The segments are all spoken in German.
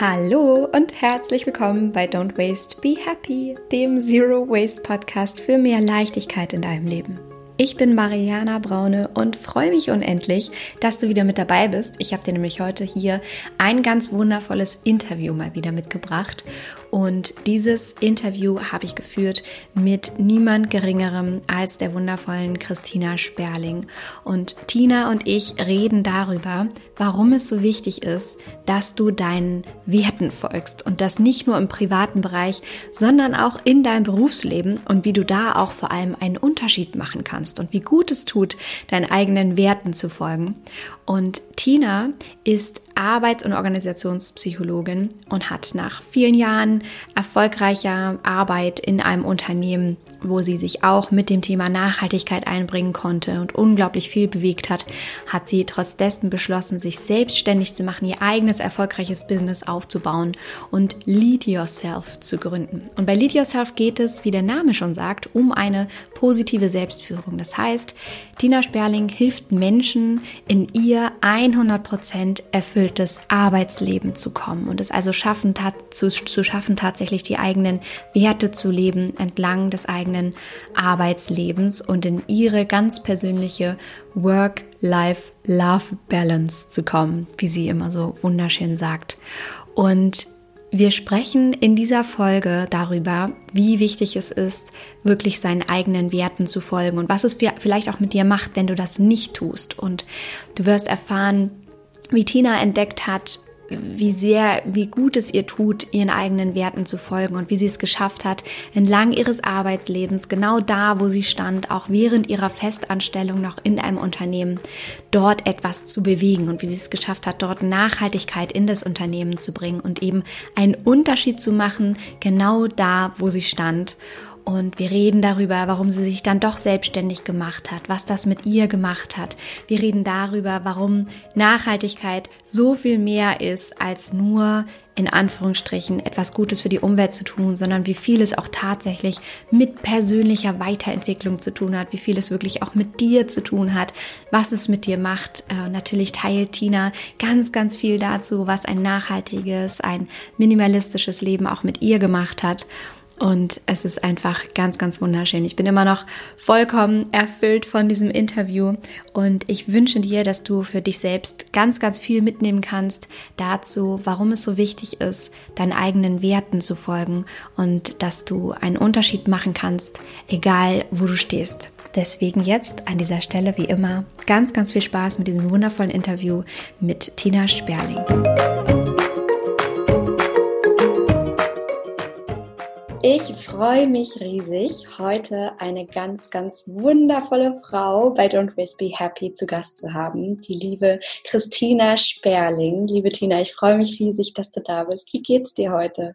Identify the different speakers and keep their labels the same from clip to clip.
Speaker 1: Hallo und herzlich willkommen bei Don't Waste, Be Happy, dem Zero Waste Podcast für mehr Leichtigkeit in deinem Leben. Ich bin Mariana Braune und freue mich unendlich, dass du wieder mit dabei bist. Ich habe dir nämlich heute hier ein ganz wundervolles Interview mal wieder mitgebracht. Und dieses Interview habe ich geführt mit niemand Geringerem als der wundervollen Christina Sperling. Und Tina und ich reden darüber, warum es so wichtig ist, dass du deinen Werten folgst. Und das nicht nur im privaten Bereich, sondern auch in deinem Berufsleben und wie du da auch vor allem einen Unterschied machen kannst und wie gut es tut, deinen eigenen Werten zu folgen. Und Tina ist Arbeits- und Organisationspsychologin und hat nach vielen Jahren erfolgreicher Arbeit in einem Unternehmen, wo sie sich auch mit dem Thema Nachhaltigkeit einbringen konnte und unglaublich viel bewegt hat, hat sie trotz dessen beschlossen, sich selbstständig zu machen, ihr eigenes erfolgreiches Business aufzubauen und Lead Yourself zu gründen. Und bei Lead Yourself geht es, wie der Name schon sagt, um eine positive Selbstführung. Das heißt, Tina Sperling hilft Menschen in ihr 100% erfülltes Arbeitsleben zu kommen und es also schaffen, zu, zu schaffen, tatsächlich die eigenen Werte zu leben entlang des eigenen Arbeitslebens und in ihre ganz persönliche Work-Life-Love-Balance zu kommen, wie sie immer so wunderschön sagt. Und wir sprechen in dieser Folge darüber, wie wichtig es ist, wirklich seinen eigenen Werten zu folgen und was es vielleicht auch mit dir macht, wenn du das nicht tust. Und du wirst erfahren, wie Tina entdeckt hat, wie sehr, wie gut es ihr tut, ihren eigenen Werten zu folgen und wie sie es geschafft hat, entlang ihres Arbeitslebens, genau da, wo sie stand, auch während ihrer Festanstellung noch in einem Unternehmen, dort etwas zu bewegen und wie sie es geschafft hat, dort Nachhaltigkeit in das Unternehmen zu bringen und eben einen Unterschied zu machen, genau da, wo sie stand. Und wir reden darüber, warum sie sich dann doch selbstständig gemacht hat, was das mit ihr gemacht hat. Wir reden darüber, warum Nachhaltigkeit so viel mehr ist als nur in Anführungsstrichen etwas Gutes für die Umwelt zu tun, sondern wie viel es auch tatsächlich mit persönlicher Weiterentwicklung zu tun hat, wie viel es wirklich auch mit dir zu tun hat, was es mit dir macht. Äh, natürlich teilt Tina ganz, ganz viel dazu, was ein nachhaltiges, ein minimalistisches Leben auch mit ihr gemacht hat. Und es ist einfach ganz, ganz wunderschön. Ich bin immer noch vollkommen erfüllt von diesem Interview und ich wünsche dir, dass du für dich selbst ganz, ganz viel mitnehmen kannst dazu, warum es so wichtig ist, deinen eigenen Werten zu folgen und dass du einen Unterschied machen kannst, egal wo du stehst. Deswegen jetzt an dieser Stelle wie immer ganz, ganz viel Spaß mit diesem wundervollen Interview mit Tina Sperling. Ich freue mich riesig, heute eine ganz, ganz wundervolle Frau bei Don't Waste Be Happy zu Gast zu haben, die liebe Christina Sperling. Liebe Tina, ich freue mich riesig, dass du da bist. Wie geht's dir heute?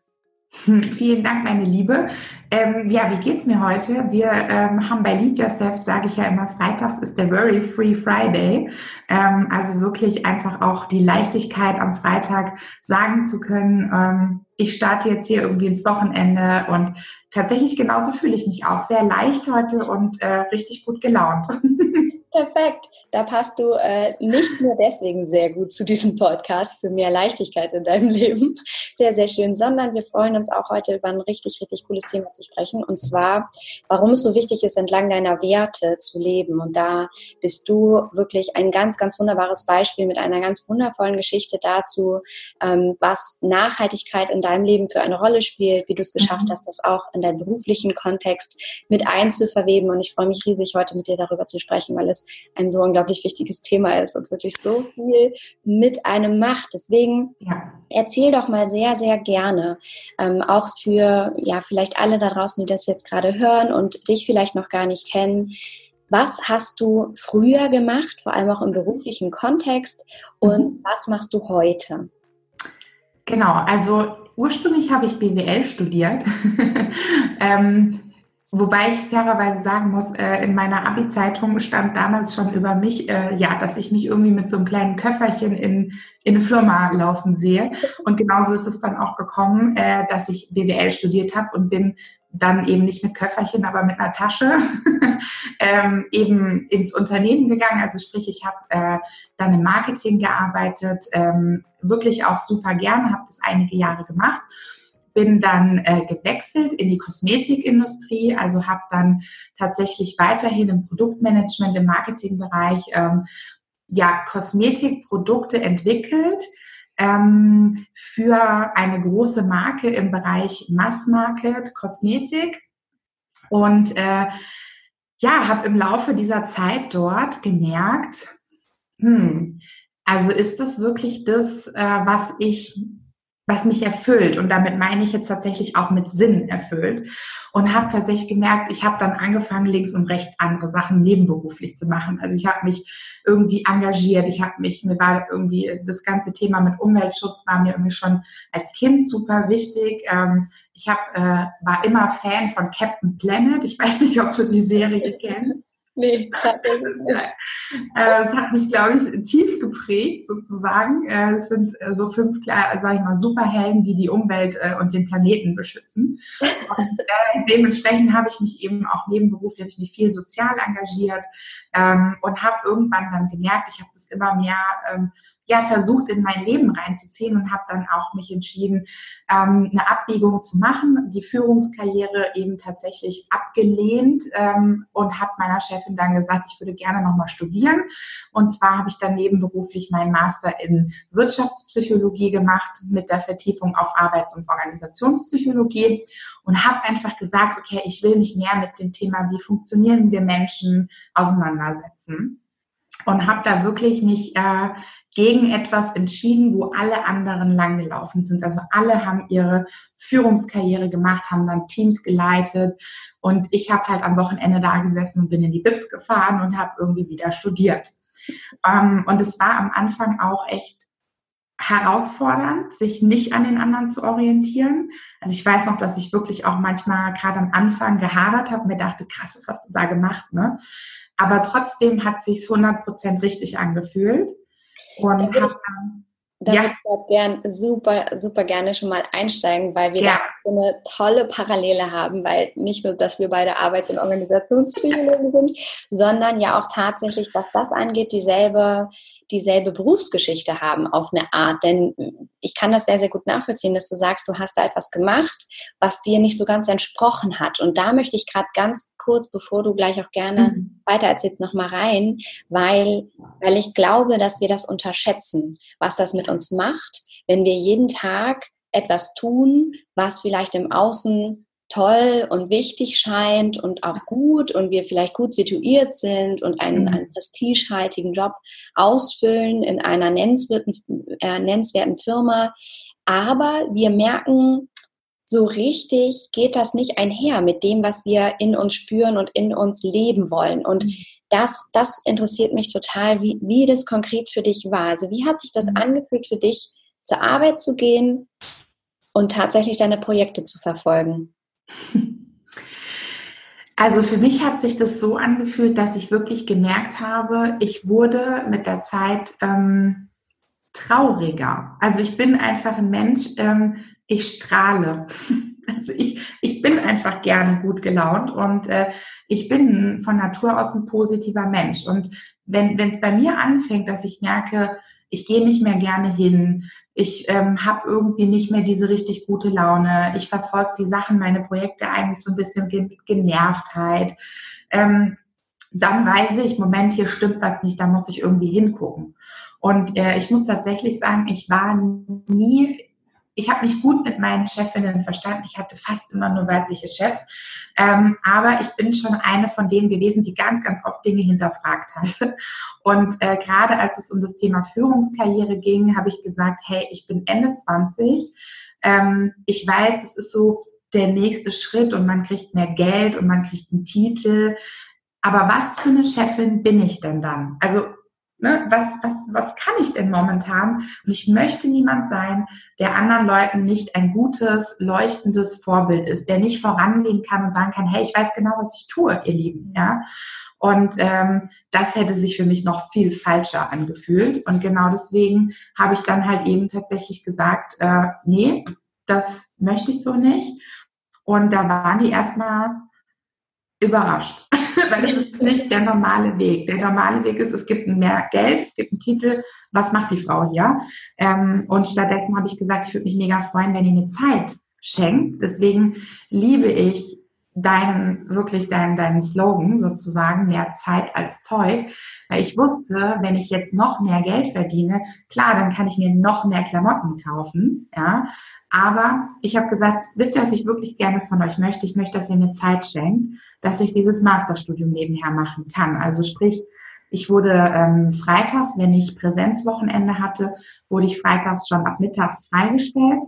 Speaker 2: Vielen Dank, meine Liebe. Ähm, ja, wie geht's mir heute? Wir ähm, haben bei Lead Yourself, sage ich ja immer, freitags ist der Very Free Friday. Ähm, also wirklich einfach auch die Leichtigkeit am Freitag sagen zu können, ähm, ich starte jetzt hier irgendwie ins Wochenende und tatsächlich genauso fühle ich mich auch sehr leicht heute und äh, richtig gut gelaunt.
Speaker 1: Perfekt. Da passt du äh, nicht nur deswegen sehr gut zu diesem Podcast für mehr Leichtigkeit in deinem Leben. Sehr, sehr schön, sondern wir freuen uns auch heute über ein richtig, richtig cooles Thema zu sprechen. Und zwar, warum es so wichtig ist, entlang deiner Werte zu leben. Und da bist du wirklich ein ganz, ganz wunderbares Beispiel mit einer ganz wundervollen Geschichte dazu, ähm, was Nachhaltigkeit in deinem Leben für eine Rolle spielt, wie du es geschafft mhm. hast, das auch in deinen beruflichen Kontext mit einzuverweben. Und ich freue mich riesig, heute mit dir darüber zu sprechen, weil es ein so unglaublich unglaublich wichtiges Thema ist und wirklich so viel mit einem macht. Deswegen ja. erzähl doch mal sehr, sehr gerne, ähm, auch für ja vielleicht alle da draußen, die das jetzt gerade hören und dich vielleicht noch gar nicht kennen. Was hast du früher gemacht, vor allem auch im beruflichen Kontext, und mhm. was machst du heute?
Speaker 2: Genau, also ursprünglich habe ich BWL studiert. ähm, Wobei ich fairerweise sagen muss, äh, in meiner Abi-Zeitung stand damals schon über mich, äh, ja, dass ich mich irgendwie mit so einem kleinen Köfferchen in, in eine Firma laufen sehe. Und genauso ist es dann auch gekommen, äh, dass ich BWL studiert habe und bin dann eben nicht mit Köfferchen, aber mit einer Tasche ähm, eben ins Unternehmen gegangen. Also sprich, ich habe dann im Marketing gearbeitet, ähm, wirklich auch super gerne, habe das einige Jahre gemacht bin dann äh, gewechselt in die Kosmetikindustrie, also habe dann tatsächlich weiterhin im Produktmanagement, im Marketingbereich ähm, ja Kosmetikprodukte entwickelt ähm, für eine große Marke im Bereich Mass Market Kosmetik. Und äh, ja, habe im Laufe dieser Zeit dort gemerkt, hm, also ist das wirklich das, äh, was ich was mich erfüllt. Und damit meine ich jetzt tatsächlich auch mit Sinn erfüllt. Und habe tatsächlich gemerkt, ich habe dann angefangen, links und rechts andere Sachen nebenberuflich zu machen. Also ich habe mich irgendwie engagiert. Ich habe mich, mir war irgendwie das ganze Thema mit Umweltschutz war mir irgendwie schon als Kind super wichtig. Ähm, ich hab, äh, war immer Fan von Captain Planet. Ich weiß nicht, ob du die Serie kennst. Nee, tatsächlich nicht. Äh, es hat mich, glaube ich, tief geprägt sozusagen. Äh, es sind äh, so fünf, sage ich mal, Superhelden, die die Umwelt und den Planeten beschützen. Und dementsprechend habe ich mich eben auch nebenberuflich, habe ich mich viel sozial engagiert ähm, und habe irgendwann dann gemerkt, ich habe das immer mehr ähm, ja versucht in mein Leben reinzuziehen und habe dann auch mich entschieden, ähm, eine Abbiegung zu machen, die Führungskarriere eben tatsächlich abgelehnt ähm, und habe meiner Chefin dann gesagt, ich würde gerne nochmal studieren. Und zwar habe ich dann nebenberuflich meinen Master in Wirtschaftspsychologie gemacht mit der Vertiefung auf Arbeits- und Organisationspsychologie und habe einfach gesagt, okay, ich will mich mehr mit dem Thema, wie funktionieren wir Menschen, auseinandersetzen und habe da wirklich mich äh, gegen etwas entschieden, wo alle anderen langgelaufen sind. Also alle haben ihre Führungskarriere gemacht, haben dann Teams geleitet und ich habe halt am Wochenende da gesessen und bin in die BIP gefahren und habe irgendwie wieder studiert. Ähm, und es war am Anfang auch echt herausfordernd, sich nicht an den anderen zu orientieren. Also ich weiß noch, dass ich wirklich auch manchmal gerade am Anfang gehadert habe, mir dachte, krass, was hast du da gemacht, ne? Aber trotzdem hat es sich 100% richtig angefühlt. Und
Speaker 1: da habe dann da ja. würde ich gern super, super gerne schon mal einsteigen, weil wir ja. So eine tolle Parallele haben, weil nicht nur, dass wir beide Arbeits- und Organisationspsychologen sind, sondern ja auch tatsächlich, was das angeht, dieselbe, dieselbe Berufsgeschichte haben auf eine Art. Denn ich kann das sehr, sehr gut nachvollziehen, dass du sagst, du hast da etwas gemacht, was dir nicht so ganz entsprochen hat. Und da möchte ich gerade ganz kurz, bevor du gleich auch gerne mhm. weiter erzählst, nochmal rein, weil, weil ich glaube, dass wir das unterschätzen, was das mit uns macht, wenn wir jeden Tag etwas tun, was vielleicht im Außen toll und wichtig scheint und auch gut und wir vielleicht gut situiert sind und einen, mhm. einen prestigehaltigen Job ausfüllen in einer nennenswerten, äh, nennenswerten Firma. Aber wir merken, so richtig geht das nicht einher mit dem, was wir in uns spüren und in uns leben wollen. Und mhm. das, das interessiert mich total, wie, wie das konkret für dich war. Also wie hat sich das mhm. angefühlt für dich, zur Arbeit zu gehen und tatsächlich deine Projekte zu verfolgen?
Speaker 2: Also für mich hat sich das so angefühlt, dass ich wirklich gemerkt habe, ich wurde mit der Zeit ähm, trauriger. Also ich bin einfach ein Mensch, ähm, ich strahle. Also ich, ich bin einfach gerne gut gelaunt und äh, ich bin von Natur aus ein positiver Mensch. Und wenn es bei mir anfängt, dass ich merke, ich gehe nicht mehr gerne hin, ich ähm, habe irgendwie nicht mehr diese richtig gute Laune. Ich verfolge die Sachen, meine Projekte eigentlich so ein bisschen mit Genervtheit. Ähm, dann weiß ich, Moment, hier stimmt was nicht, da muss ich irgendwie hingucken. Und äh, ich muss tatsächlich sagen, ich war nie ich habe mich gut mit meinen Chefinnen verstanden. Ich hatte fast immer nur weibliche Chefs. Ähm, aber ich bin schon eine von denen gewesen, die ganz, ganz oft Dinge hinterfragt hat. Und äh, gerade als es um das Thema Führungskarriere ging, habe ich gesagt, hey, ich bin Ende 20. Ähm, ich weiß, das ist so der nächste Schritt und man kriegt mehr Geld und man kriegt einen Titel. Aber was für eine Chefin bin ich denn dann? Also Ne, was, was, was kann ich denn momentan? Und ich möchte niemand sein, der anderen Leuten nicht ein gutes, leuchtendes Vorbild ist, der nicht vorangehen kann und sagen kann, hey, ich weiß genau, was ich tue, ihr Lieben. Ja? Und ähm, das hätte sich für mich noch viel falscher angefühlt. Und genau deswegen habe ich dann halt eben tatsächlich gesagt, äh, nee, das möchte ich so nicht Und da waren die erstmal überrascht, weil das ist nicht der normale Weg. Der normale Weg ist, es gibt mehr Geld, es gibt einen Titel, was macht die Frau hier? Ähm, und stattdessen habe ich gesagt, ich würde mich mega freuen, wenn ihr mir Zeit schenkt. Deswegen liebe ich deinen, wirklich deinen, deinen Slogan sozusagen, mehr Zeit als Zeug. Weil ich wusste, wenn ich jetzt noch mehr Geld verdiene, klar, dann kann ich mir noch mehr Klamotten kaufen, ja. Aber ich habe gesagt, wisst ihr, was ich wirklich gerne von euch möchte? Ich möchte, dass ihr mir Zeit schenkt, dass ich dieses Masterstudium nebenher machen kann. Also sprich, ich wurde ähm, freitags, wenn ich Präsenzwochenende hatte, wurde ich freitags schon ab mittags freigestellt.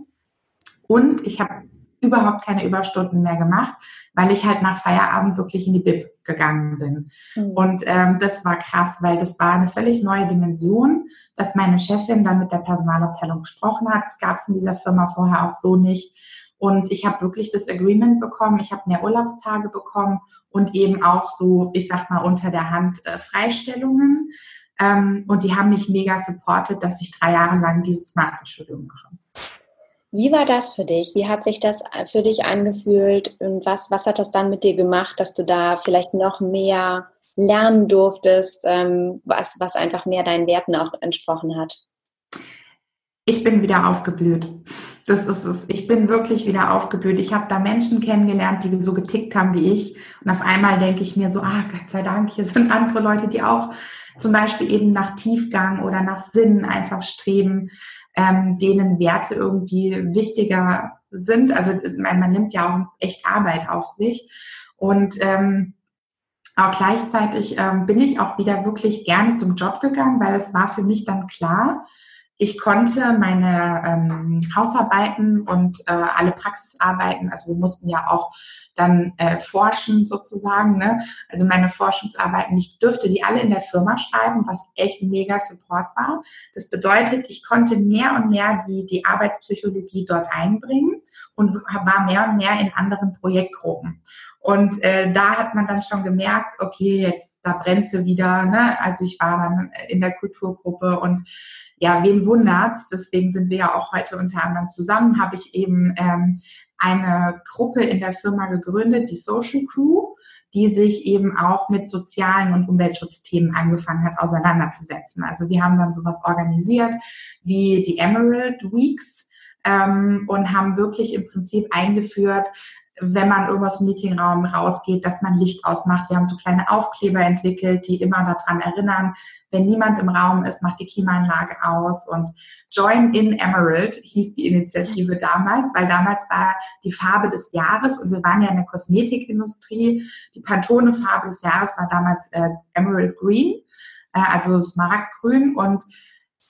Speaker 2: Und ich habe überhaupt keine Überstunden mehr gemacht, weil ich halt nach Feierabend wirklich in die Bib gegangen bin. Mhm. Und ähm, das war krass, weil das war eine völlig neue Dimension, dass meine Chefin dann mit der Personalabteilung gesprochen hat. Das gab es in dieser Firma vorher auch so nicht. Und ich habe wirklich das Agreement bekommen, ich habe mehr Urlaubstage bekommen und eben auch so, ich sag mal, unter der Hand äh, Freistellungen. Ähm, und die haben mich mega supportet, dass ich drei Jahre lang dieses Masterstudium mache.
Speaker 1: Wie war das für dich? Wie hat sich das äh, für dich angefühlt und was, was hat das dann mit dir gemacht, dass du da vielleicht noch mehr lernen durftest, ähm, was, was einfach mehr deinen Werten auch entsprochen hat?
Speaker 2: Ich bin wieder aufgeblüht. Das ist es. Ich bin wirklich wieder aufgeblüht. Ich habe da Menschen kennengelernt, die so getickt haben wie ich. Und auf einmal denke ich mir so, ah, Gott sei Dank, hier sind andere Leute, die auch zum Beispiel eben nach Tiefgang oder nach Sinn einfach streben ähm, denen Werte irgendwie wichtiger sind. Also man, man nimmt ja auch echt Arbeit auf sich. Und ähm, aber gleichzeitig ähm, bin ich auch wieder wirklich gerne zum Job gegangen, weil es war für mich dann klar, ich konnte meine ähm, Hausarbeiten und äh, alle Praxisarbeiten, also wir mussten ja auch dann äh, forschen sozusagen, ne? also meine Forschungsarbeiten, ich dürfte die alle in der Firma schreiben, was echt ein mega Support war. Das bedeutet, ich konnte mehr und mehr die, die Arbeitspsychologie dort einbringen und war mehr und mehr in anderen Projektgruppen. Und äh, da hat man dann schon gemerkt, okay, jetzt da brennt sie wieder. Ne? Also ich war dann in der Kulturgruppe und ja, wen wundert's? Deswegen sind wir ja auch heute unter anderem zusammen. Habe ich eben ähm, eine Gruppe in der Firma gegründet, die Social Crew, die sich eben auch mit sozialen und Umweltschutzthemen angefangen hat, auseinanderzusetzen. Also wir haben dann sowas organisiert wie die Emerald Weeks ähm, und haben wirklich im Prinzip eingeführt, wenn man irgendwas im Meetingraum rausgeht, dass man Licht ausmacht. Wir haben so kleine Aufkleber entwickelt, die immer daran erinnern, wenn niemand im Raum ist, macht die Klimaanlage aus. Und Join in Emerald hieß die Initiative damals, weil damals war die Farbe des Jahres und wir waren ja in der Kosmetikindustrie. Die Pantone-Farbe des Jahres war damals äh, Emerald Green, äh, also Smaragdgrün. Und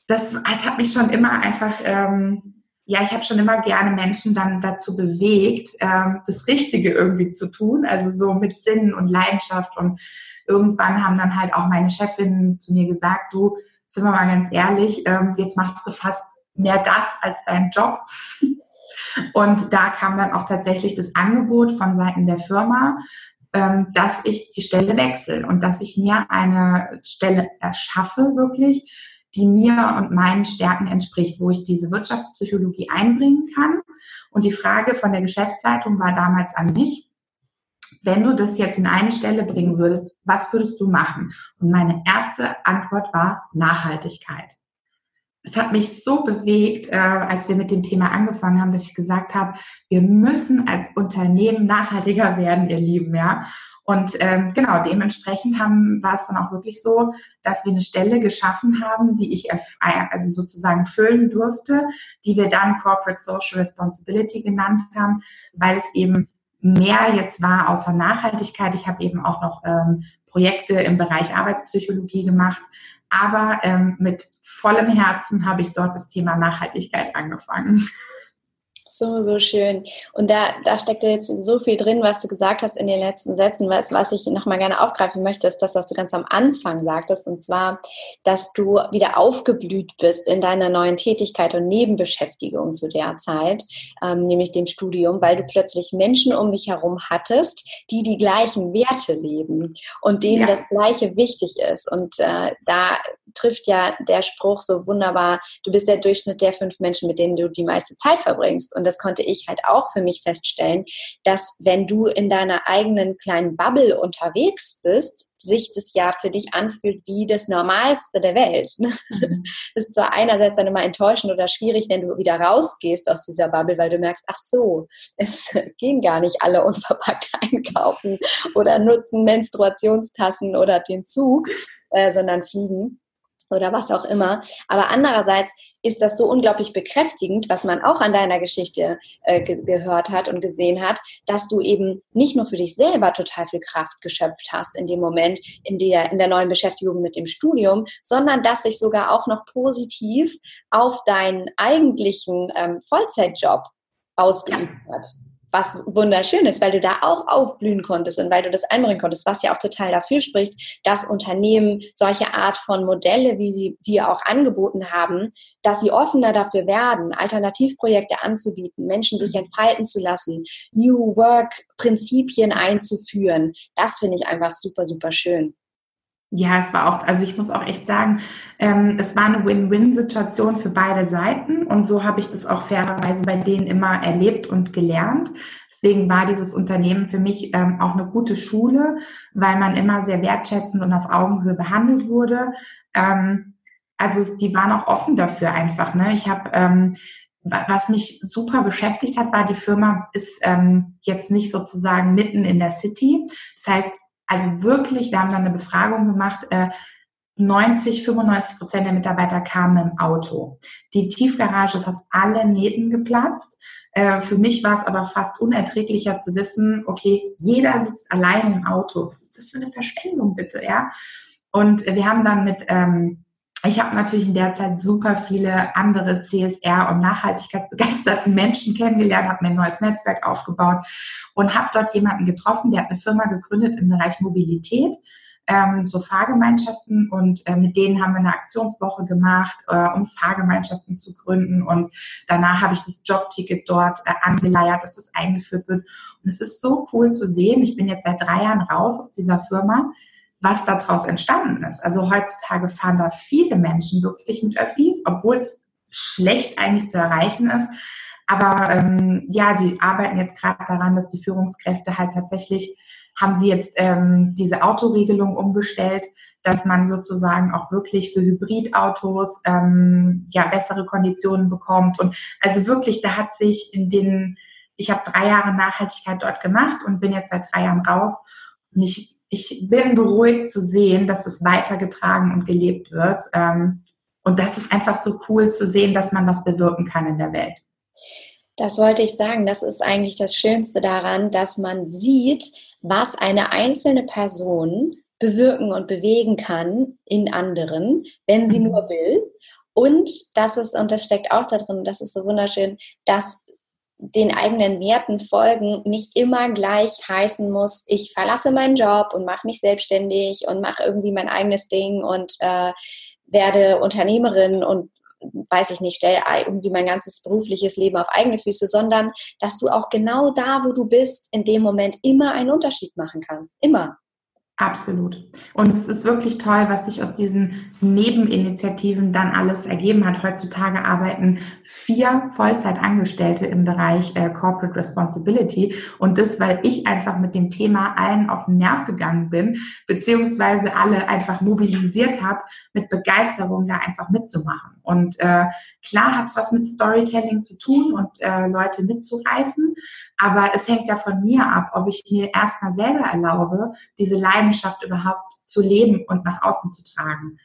Speaker 2: das, das hat mich schon immer einfach ähm, ja, ich habe schon immer gerne Menschen dann dazu bewegt, ähm, das Richtige irgendwie zu tun, also so mit Sinn und Leidenschaft. Und irgendwann haben dann halt auch meine Chefin zu mir gesagt, du, sind wir mal ganz ehrlich, ähm, jetzt machst du fast mehr das als deinen Job. Und da kam dann auch tatsächlich das Angebot von Seiten der Firma, ähm, dass ich die Stelle wechsle und dass ich mir eine Stelle erschaffe, wirklich, die mir und meinen Stärken entspricht, wo ich diese Wirtschaftspsychologie einbringen kann. Und die Frage von der Geschäftsleitung war damals an mich, wenn du das jetzt in eine Stelle bringen würdest, was würdest du machen? Und meine erste Antwort war Nachhaltigkeit. Es hat mich so bewegt, äh, als wir mit dem Thema angefangen haben, dass ich gesagt habe, wir müssen als Unternehmen nachhaltiger werden, ihr Lieben, ja. Und ähm, genau, dementsprechend haben, war es dann auch wirklich so, dass wir eine Stelle geschaffen haben, die ich also sozusagen füllen durfte, die wir dann Corporate Social Responsibility genannt haben, weil es eben mehr jetzt war außer Nachhaltigkeit. Ich habe eben auch noch ähm, Projekte im Bereich Arbeitspsychologie gemacht, aber ähm, mit vollem Herzen habe ich dort das Thema Nachhaltigkeit angefangen.
Speaker 1: So, so schön. Und da, da steckt ja jetzt so viel drin, was du gesagt hast in den letzten Sätzen. Was, was ich nochmal gerne aufgreifen möchte, ist das, was du ganz am Anfang sagtest. Und zwar, dass du wieder aufgeblüht bist in deiner neuen Tätigkeit und Nebenbeschäftigung zu der Zeit, ähm, nämlich dem Studium, weil du plötzlich Menschen um dich herum hattest, die die gleichen Werte leben und denen ja. das Gleiche wichtig ist. Und äh, da trifft ja der Spruch so wunderbar, du bist der Durchschnitt der fünf Menschen, mit denen du die meiste Zeit verbringst. Und das konnte ich halt auch für mich feststellen, dass wenn du in deiner eigenen kleinen Bubble unterwegs bist, sich das ja für dich anfühlt wie das Normalste der Welt. Ne? Mhm. Das ist zwar einerseits dann immer enttäuschend oder schwierig, wenn du wieder rausgehst aus dieser Bubble, weil du merkst, ach so, es gehen gar nicht alle unverpackt einkaufen oder nutzen Menstruationstassen oder den Zug, äh, sondern fliegen oder was auch immer. Aber andererseits ist das so unglaublich bekräftigend, was man auch an deiner Geschichte äh, ge gehört hat und gesehen hat, dass du eben nicht nur für dich selber total viel Kraft geschöpft hast in dem Moment, in der, in der neuen Beschäftigung mit dem Studium, sondern dass sich sogar auch noch positiv auf deinen eigentlichen ähm, Vollzeitjob ausgeübt ja. hat was wunderschön ist, weil du da auch aufblühen konntest und weil du das einbringen konntest, was ja auch total dafür spricht, dass Unternehmen solche Art von Modelle, wie sie dir auch angeboten haben, dass sie offener dafür werden, Alternativprojekte anzubieten, Menschen sich mhm. entfalten zu lassen, New Work Prinzipien einzuführen. Das finde ich einfach super, super schön.
Speaker 2: Ja, es war auch, also ich muss auch echt sagen, ähm, es war eine Win-Win-Situation für beide Seiten und so habe ich das auch fairerweise bei denen immer erlebt und gelernt. Deswegen war dieses Unternehmen für mich ähm, auch eine gute Schule, weil man immer sehr wertschätzend und auf Augenhöhe behandelt wurde. Ähm, also die waren auch offen dafür einfach. Ne? Ich habe ähm, was mich super beschäftigt hat, war, die Firma ist ähm, jetzt nicht sozusagen mitten in der City. Das heißt, also wirklich, wir haben dann eine Befragung gemacht, äh, 90, 95 Prozent der Mitarbeiter kamen im Auto. Die Tiefgarage ist aus allen Nähten geplatzt. Äh, für mich war es aber fast unerträglicher zu wissen, okay, jeder sitzt allein im Auto. Was ist das für eine Verschwendung, bitte, ja? Und wir haben dann mit ähm, ich habe natürlich in der Zeit super viele andere CSR- und nachhaltigkeitsbegeisterten Menschen kennengelernt, habe mir ein neues Netzwerk aufgebaut und habe dort jemanden getroffen, der hat eine Firma gegründet im Bereich Mobilität, ähm, so Fahrgemeinschaften und äh, mit denen haben wir eine Aktionswoche gemacht, äh, um Fahrgemeinschaften zu gründen und danach habe ich das Jobticket dort äh, angeleiert, dass das eingeführt wird und es ist so cool zu sehen. Ich bin jetzt seit drei Jahren raus aus dieser Firma was daraus entstanden ist. Also heutzutage fahren da viele Menschen wirklich mit Öffis, obwohl es schlecht eigentlich zu erreichen ist. Aber ähm, ja, die arbeiten jetzt gerade daran, dass die Führungskräfte halt tatsächlich, haben sie jetzt ähm, diese Autoregelung umgestellt, dass man sozusagen auch wirklich für Hybridautos ähm, ja bessere Konditionen bekommt. Und also wirklich, da hat sich in den, ich habe drei Jahre Nachhaltigkeit dort gemacht und bin jetzt seit drei Jahren raus. Und ich ich bin beruhigt zu sehen, dass es weitergetragen und gelebt wird. Ähm, und das ist einfach so cool zu sehen, dass man was bewirken kann in der Welt.
Speaker 1: Das wollte ich sagen. Das ist eigentlich das Schönste daran, dass man sieht, was eine einzelne Person bewirken und bewegen kann in anderen, wenn sie mhm. nur will. Und das ist, und das steckt auch da drin, das ist so wunderschön, dass den eigenen Werten folgen nicht immer gleich heißen muss, ich verlasse meinen Job und mache mich selbstständig und mache irgendwie mein eigenes Ding und äh, werde Unternehmerin und weiß ich nicht, stelle irgendwie mein ganzes berufliches Leben auf eigene Füße, sondern dass du auch genau da, wo du bist, in dem Moment immer einen Unterschied machen kannst. Immer.
Speaker 2: Absolut. Und es ist wirklich toll, was sich aus diesen Nebeninitiativen dann alles ergeben hat. Heutzutage arbeiten vier Vollzeitangestellte im Bereich äh, Corporate Responsibility. Und das, weil ich einfach mit dem Thema allen auf den Nerv gegangen bin, beziehungsweise alle einfach mobilisiert habe, mit Begeisterung da einfach mitzumachen. Und äh, klar hat es was mit Storytelling zu tun und äh, Leute mitzureißen. Aber es hängt ja von mir ab, ob ich mir erstmal selber erlaube, diese Leidenschaft überhaupt zu leben und nach außen zu tragen.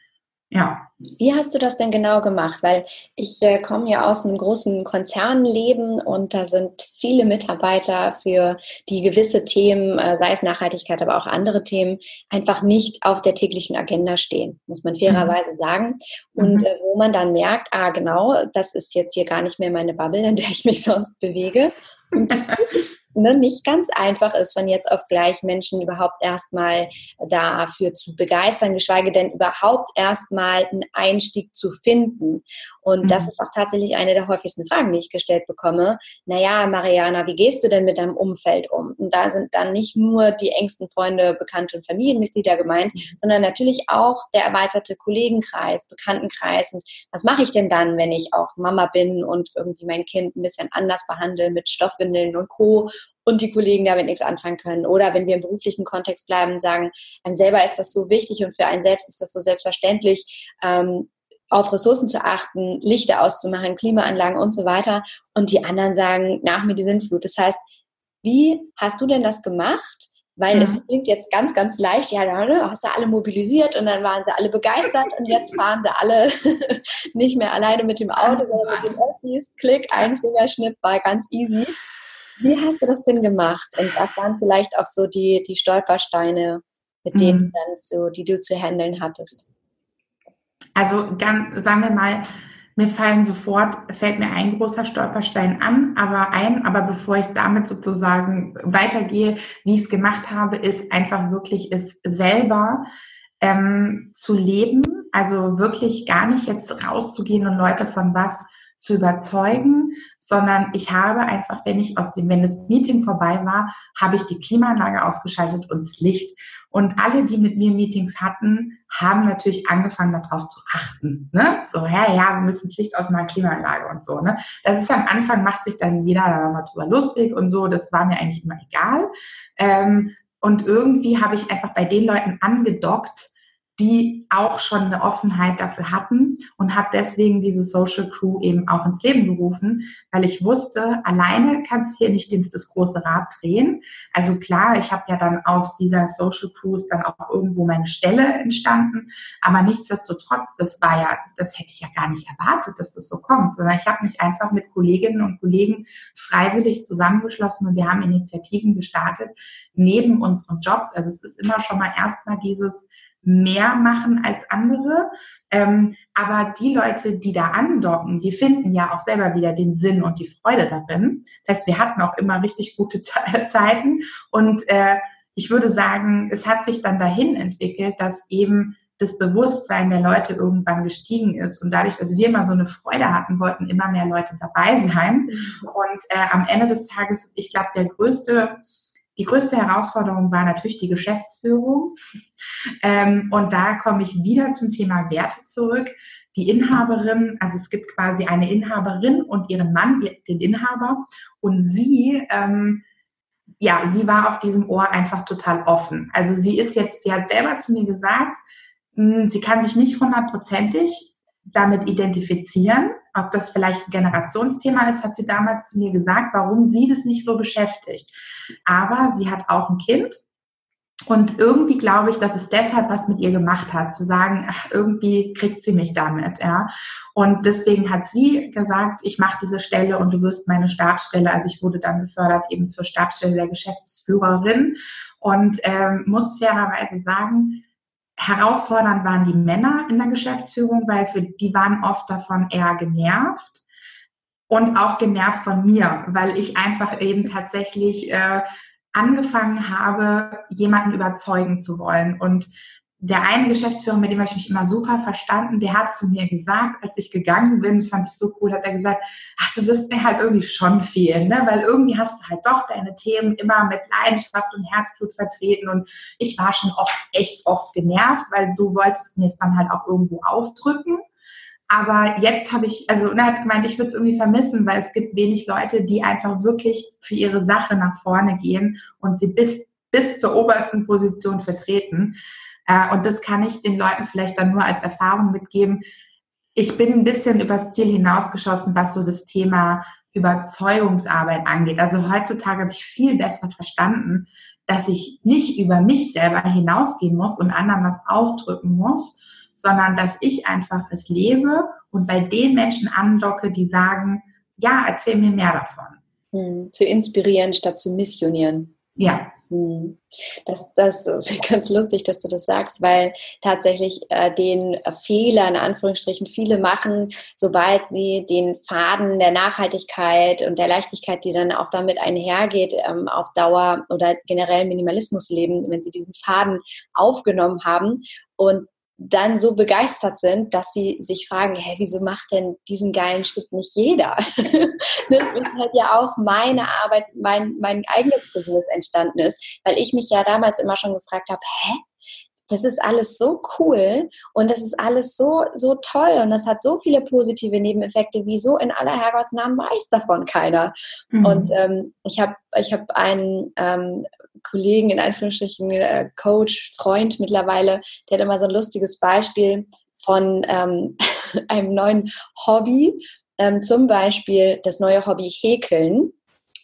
Speaker 2: Ja.
Speaker 1: Wie hast du das denn genau gemacht? Weil ich äh, komme ja aus einem großen Konzernleben und da sind viele Mitarbeiter für die gewisse Themen, äh, sei es Nachhaltigkeit, aber auch andere Themen, einfach nicht auf der täglichen Agenda stehen, muss man fairerweise mhm. sagen. Und mhm. äh, wo man dann merkt, ah genau, das ist jetzt hier gar nicht mehr meine Bubble, in der ich mich sonst bewege. Und die ne, nicht ganz einfach ist, von jetzt auf gleich Menschen überhaupt erstmal dafür zu begeistern, geschweige denn überhaupt erstmal einen Einstieg zu finden. Und mhm. das ist auch tatsächlich eine der häufigsten Fragen, die ich gestellt bekomme. Naja, Mariana, wie gehst du denn mit deinem Umfeld um? Und da sind dann nicht nur die engsten Freunde, Bekannte und Familienmitglieder gemeint, mhm. sondern natürlich auch der erweiterte Kollegenkreis, Bekanntenkreis. Und was mache ich denn dann, wenn ich auch Mama bin und irgendwie mein Kind ein bisschen anders behandle mit Stoffwindeln und Co und die Kollegen damit nichts anfangen können. Oder wenn wir im beruflichen Kontext bleiben, sagen, einem selber ist das so wichtig und für einen selbst ist das so selbstverständlich, ähm, auf Ressourcen zu achten, Lichter auszumachen, Klimaanlagen und so weiter. Und die anderen sagen, nach mir die Sintflut. Das heißt, wie hast du denn das gemacht? Weil mhm. es klingt jetzt ganz, ganz leicht, ja, da hast du alle mobilisiert und dann waren sie alle begeistert und jetzt fahren sie alle nicht mehr alleine mit dem Auto, sondern mit den Öffis. Klick, ein Fingerschnipp, war ganz easy. Wie hast du das denn gemacht? Und was waren vielleicht auch so die, die Stolpersteine, mit denen mhm. dann so, die du zu handeln hattest?
Speaker 2: Also ganz, sagen wir mal, mir fallen sofort, fällt mir ein großer Stolperstein an, aber ein, aber bevor ich damit sozusagen weitergehe, wie ich es gemacht habe, ist einfach wirklich es selber ähm, zu leben, also wirklich gar nicht jetzt rauszugehen und Leute von was zu überzeugen, sondern ich habe einfach, wenn ich aus dem, wenn das Meeting vorbei war, habe ich die Klimaanlage ausgeschaltet und das Licht. Und alle, die mit mir Meetings hatten, haben natürlich angefangen, darauf zu achten. Ne? So, ja, ja, wir müssen das Licht aus meiner Klimaanlage und so. Ne? Das ist am Anfang, macht sich dann jeder da mal drüber lustig und so. Das war mir eigentlich immer egal. Ähm, und irgendwie habe ich einfach bei den Leuten angedockt, die auch schon eine Offenheit dafür hatten und habe deswegen diese Social Crew eben auch ins Leben gerufen, weil ich wusste, alleine kannst du hier nicht das große Rad drehen. Also klar, ich habe ja dann aus dieser Social Crew ist dann auch irgendwo meine Stelle entstanden, aber nichtsdestotrotz, das war ja, das hätte ich ja gar nicht erwartet, dass das so kommt, sondern ich habe mich einfach mit Kolleginnen und Kollegen freiwillig zusammengeschlossen und wir haben Initiativen gestartet neben unseren Jobs. Also es ist immer schon mal erstmal dieses mehr machen als andere. Ähm, aber die Leute, die da andocken, die finden ja auch selber wieder den Sinn und die Freude darin. Das heißt, wir hatten auch immer richtig gute Zeiten. Und äh, ich würde sagen, es hat sich dann dahin entwickelt, dass eben das Bewusstsein der Leute irgendwann gestiegen ist. Und dadurch, dass wir immer so eine Freude hatten, wollten immer mehr Leute dabei sein. Mhm. Und äh, am Ende des Tages, ich glaube, der größte die größte Herausforderung war natürlich die Geschäftsführung. Ähm, und da komme ich wieder zum Thema Werte zurück. Die Inhaberin, also es gibt quasi eine Inhaberin und ihren Mann, den Inhaber. Und sie, ähm, ja, sie war auf diesem Ohr einfach total offen. Also sie ist jetzt, sie hat selber zu mir gesagt, mh, hm, sie kann sich nicht hundertprozentig damit identifizieren, ob das vielleicht ein Generationsthema ist, hat sie damals zu mir gesagt, warum sie das nicht so beschäftigt. Aber sie hat auch ein Kind und irgendwie glaube ich, dass es deshalb was mit ihr gemacht hat, zu sagen, ach, irgendwie kriegt sie mich damit, ja. Und deswegen hat sie gesagt, ich mache diese Stelle und du wirst meine Stabsstelle. Also ich wurde dann befördert eben zur Stabsstelle der Geschäftsführerin und ähm, muss fairerweise sagen, herausfordernd waren die Männer in der Geschäftsführung, weil für die waren oft davon eher genervt und auch genervt von mir, weil ich einfach eben tatsächlich äh, angefangen habe, jemanden überzeugen zu wollen. Und der eine Geschäftsführer, mit dem habe ich mich immer super verstanden, der hat zu mir gesagt, als ich gegangen bin, das fand ich so cool, hat er gesagt, ach, du wirst mir halt irgendwie schon fehlen, ne? weil irgendwie hast du halt doch deine Themen immer mit Leidenschaft und Herzblut vertreten und ich war schon oft, echt oft genervt, weil du wolltest mir es dann halt auch irgendwo aufdrücken. Aber jetzt habe ich, also er hat gemeint, ich würde es irgendwie vermissen, weil es gibt wenig Leute, die einfach wirklich für ihre Sache nach vorne gehen und sie bis, bis zur obersten Position vertreten. Äh, und das kann ich den Leuten vielleicht dann nur als Erfahrung mitgeben. Ich bin ein bisschen übers Ziel hinausgeschossen, was so das Thema Überzeugungsarbeit angeht. Also heutzutage habe ich viel besser verstanden, dass ich nicht über mich selber hinausgehen muss und anderen was aufdrücken muss, sondern dass ich einfach es lebe und bei den Menschen andocke, die sagen, ja, erzähl mir mehr davon.
Speaker 1: Hm, zu inspirieren statt zu missionieren.
Speaker 2: Ja.
Speaker 1: Das, das ist ganz lustig, dass du das sagst, weil tatsächlich äh, den Fehler, in Anführungsstrichen, viele machen, sobald sie den Faden der Nachhaltigkeit und der Leichtigkeit, die dann auch damit einhergeht, ähm, auf Dauer oder generell Minimalismus leben, wenn sie diesen Faden aufgenommen haben. Und dann so begeistert sind, dass sie sich fragen, hey, wieso macht denn diesen geilen Schritt nicht jeder? das ist halt ja auch meine Arbeit, mein, mein eigenes Business entstanden ist, weil ich mich ja damals immer schon gefragt habe, hä? Das ist alles so cool und das ist alles so, so toll und das hat so viele positive Nebeneffekte. Wieso in aller Herrgottsnamen weiß davon keiner? Mhm. Und ähm, ich habe ich hab einen ähm, Kollegen, in Anführungsstrichen äh, Coach, Freund mittlerweile, der hat immer so ein lustiges Beispiel von ähm, einem neuen Hobby, ähm, zum Beispiel das neue Hobby Häkeln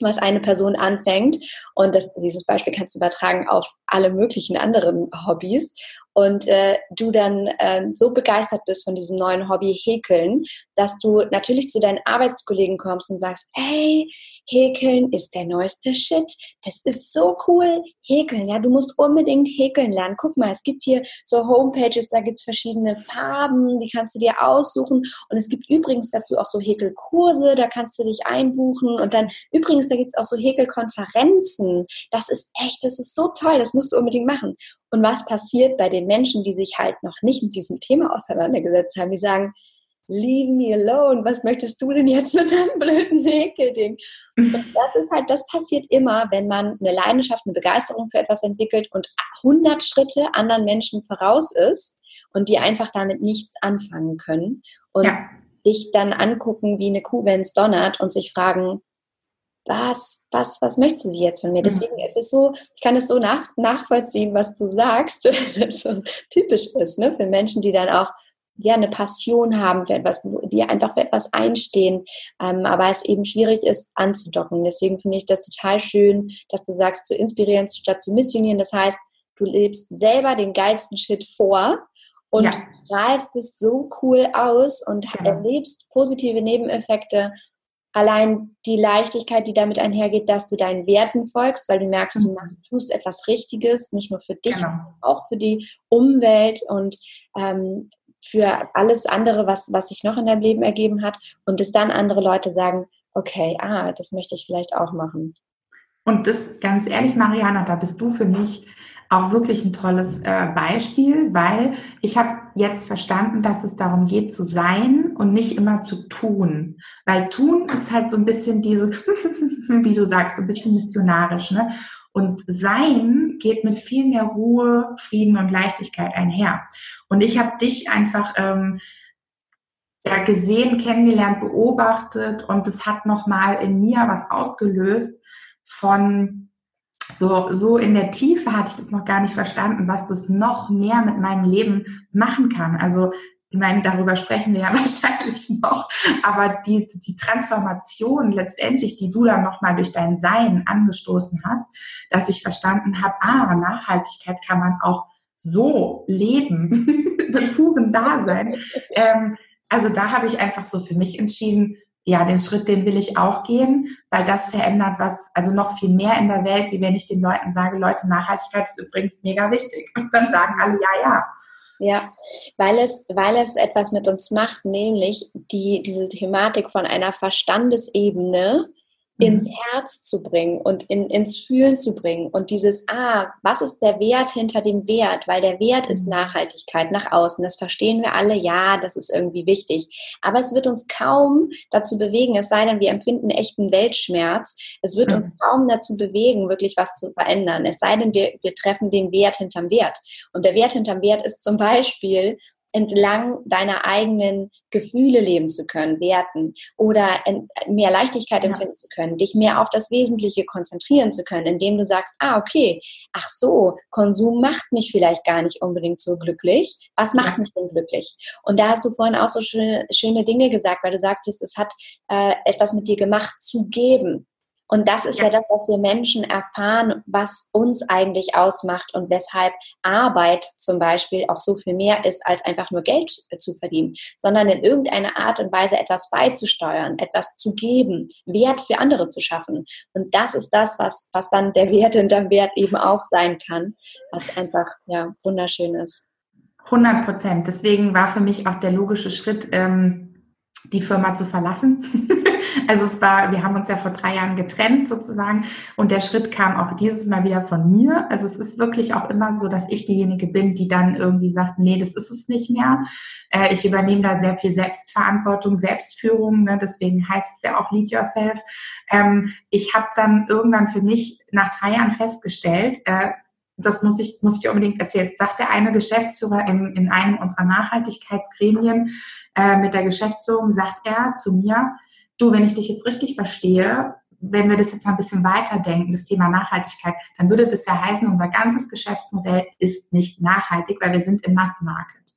Speaker 1: was eine Person anfängt. Und das, dieses Beispiel kannst du übertragen auf alle möglichen anderen Hobbys und äh, du dann äh, so begeistert bist von diesem neuen Hobby Häkeln, dass du natürlich zu deinen Arbeitskollegen kommst und sagst, hey, Häkeln ist der neueste Shit. Das ist so cool. Häkeln, ja, du musst unbedingt häkeln lernen. Guck mal, es gibt hier so Homepages, da gibt es verschiedene Farben, die kannst du dir aussuchen. Und es gibt übrigens dazu auch so Häkelkurse, da kannst du dich einbuchen. Und dann übrigens, da gibt es auch so Häkelkonferenzen. Das ist echt, das ist so toll, das musst du unbedingt machen. Und was passiert bei den Menschen, die sich halt noch nicht mit diesem Thema auseinandergesetzt haben? Die sagen, leave me alone, was möchtest du denn jetzt mit deinem blöden Häkelding? Und das ist halt, das passiert immer, wenn man eine Leidenschaft, eine Begeisterung für etwas entwickelt und 100 Schritte anderen Menschen voraus ist und die einfach damit nichts anfangen können und ja. dich dann angucken wie eine Kuh, wenn es donnert und sich fragen, was, was, was möchte sie jetzt von mir? Mhm. Deswegen ist es so, ich kann es so nach, nachvollziehen, was du sagst, das so typisch ist, ne, für Menschen, die dann auch ja, eine Passion haben für etwas, die einfach für etwas einstehen, ähm, aber es eben schwierig ist anzudocken. Deswegen finde ich das total schön, dass du sagst, zu inspirieren statt zu missionieren. Das heißt, du lebst selber den geilsten Shit vor und ja. strahlst es so cool aus und. Genau. erlebst positive Nebeneffekte allein die Leichtigkeit, die damit einhergeht, dass du deinen Werten folgst, weil du merkst, du mhm. machst, tust etwas Richtiges, nicht nur für dich, genau. sondern auch für die Umwelt und ähm, für alles andere, was, was sich noch in deinem Leben ergeben hat. Und dass dann andere Leute sagen, okay, ah, das möchte ich vielleicht auch machen.
Speaker 2: Und das, ganz ehrlich, Mariana, da bist du für mich auch wirklich ein tolles äh, Beispiel, weil ich habe jetzt verstanden, dass es darum geht zu sein und nicht immer zu tun. Weil tun ist halt so ein bisschen dieses, wie du sagst, ein bisschen missionarisch. Ne? Und sein geht mit viel mehr Ruhe, Frieden und Leichtigkeit einher. Und ich habe dich einfach ähm, ja, gesehen, kennengelernt, beobachtet und es hat nochmal in mir was ausgelöst von so, so in der Tiefe hatte ich das noch gar nicht verstanden, was das noch mehr mit meinem Leben machen kann. Also, ich meine, darüber sprechen wir ja wahrscheinlich noch, aber die, die Transformation letztendlich, die du dann nochmal durch dein Sein angestoßen hast, dass ich verstanden habe, ah, Nachhaltigkeit kann man auch so leben, mit purem Dasein. Ähm, also da habe ich einfach so für mich entschieden, ja, den Schritt, den will ich auch gehen, weil das verändert was, also noch viel mehr in der Welt, wie wenn ich den Leuten sage, Leute, Nachhaltigkeit ist übrigens mega wichtig. Und dann sagen alle, ja, ja.
Speaker 1: Ja, weil es, weil es etwas mit uns macht, nämlich die, diese Thematik von einer Verstandesebene ins mhm. Herz zu bringen und in, ins Fühlen zu bringen und dieses, ah, was ist der Wert hinter dem Wert? Weil der Wert ist mhm. Nachhaltigkeit nach außen. Das verstehen wir alle, ja, das ist irgendwie wichtig. Aber es wird uns kaum dazu bewegen, es sei denn, wir empfinden echten Weltschmerz. Es wird uns mhm. kaum dazu bewegen, wirklich was zu verändern. Es sei denn, wir, wir treffen den Wert hinterm Wert. Und der Wert hinterm Wert ist zum Beispiel, entlang deiner eigenen Gefühle leben zu können, werten oder mehr Leichtigkeit ja. empfinden zu können, dich mehr auf das Wesentliche konzentrieren zu können, indem du sagst, ah, okay, ach so, Konsum macht mich vielleicht gar nicht unbedingt so glücklich. Was macht ja. mich denn glücklich? Und da hast du vorhin auch so schöne, schöne Dinge gesagt, weil du sagtest, es hat äh, etwas mit dir gemacht zu geben. Und das ist ja. ja. das, was wir Menschen erfahren, was uns eigentlich ausmacht und weshalb Arbeit zum Beispiel auch so viel mehr ist, als einfach nur Geld zu verdienen, sondern in irgendeiner Art und Weise etwas beizusteuern, etwas zu geben, Wert für andere zu schaffen. Und das ist das, was, was dann der Wert hinterm Wert eben auch sein kann, was einfach ja wunderschön ist.
Speaker 2: 100 Prozent. Deswegen war für mich auch der logische Schritt, ähm, die Firma zu verlassen. also es war, wir haben uns ja vor drei Jahren getrennt sozusagen und der Schritt kam auch dieses Mal wieder von mir. Also es ist wirklich auch immer so, dass ich diejenige bin, die dann irgendwie sagt, nee, das ist es nicht mehr. Äh, ich übernehme da sehr viel Selbstverantwortung, Selbstführung, ne? deswegen heißt es ja auch Lead Yourself. Ähm, ich habe dann irgendwann für mich nach drei Jahren festgestellt, äh, das muss ich, muss ich unbedingt erzählen, sagt der eine Geschäftsführer in, in einem unserer Nachhaltigkeitsgremien äh, mit der Geschäftsführung, sagt er zu mir, du, wenn ich dich jetzt richtig verstehe, wenn wir das jetzt mal ein bisschen weiterdenken, das Thema Nachhaltigkeit, dann würde das ja heißen, unser ganzes Geschäftsmodell ist nicht nachhaltig, weil wir sind im Massmarket.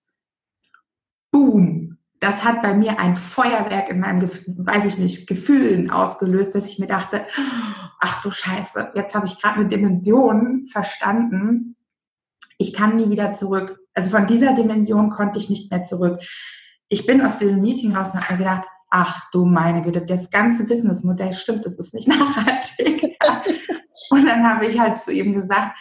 Speaker 2: Boom! Das hat bei mir ein Feuerwerk in meinem, weiß ich nicht, Gefühlen ausgelöst, dass ich mir dachte, ach du Scheiße, jetzt habe ich gerade eine Dimension verstanden. Ich kann nie wieder zurück. Also von dieser Dimension konnte ich nicht mehr zurück. Ich bin aus diesem Meeting raus und habe gedacht, ach du meine Güte, das ganze Businessmodell stimmt, das ist nicht nachhaltig. und dann habe ich halt zu ihm gesagt,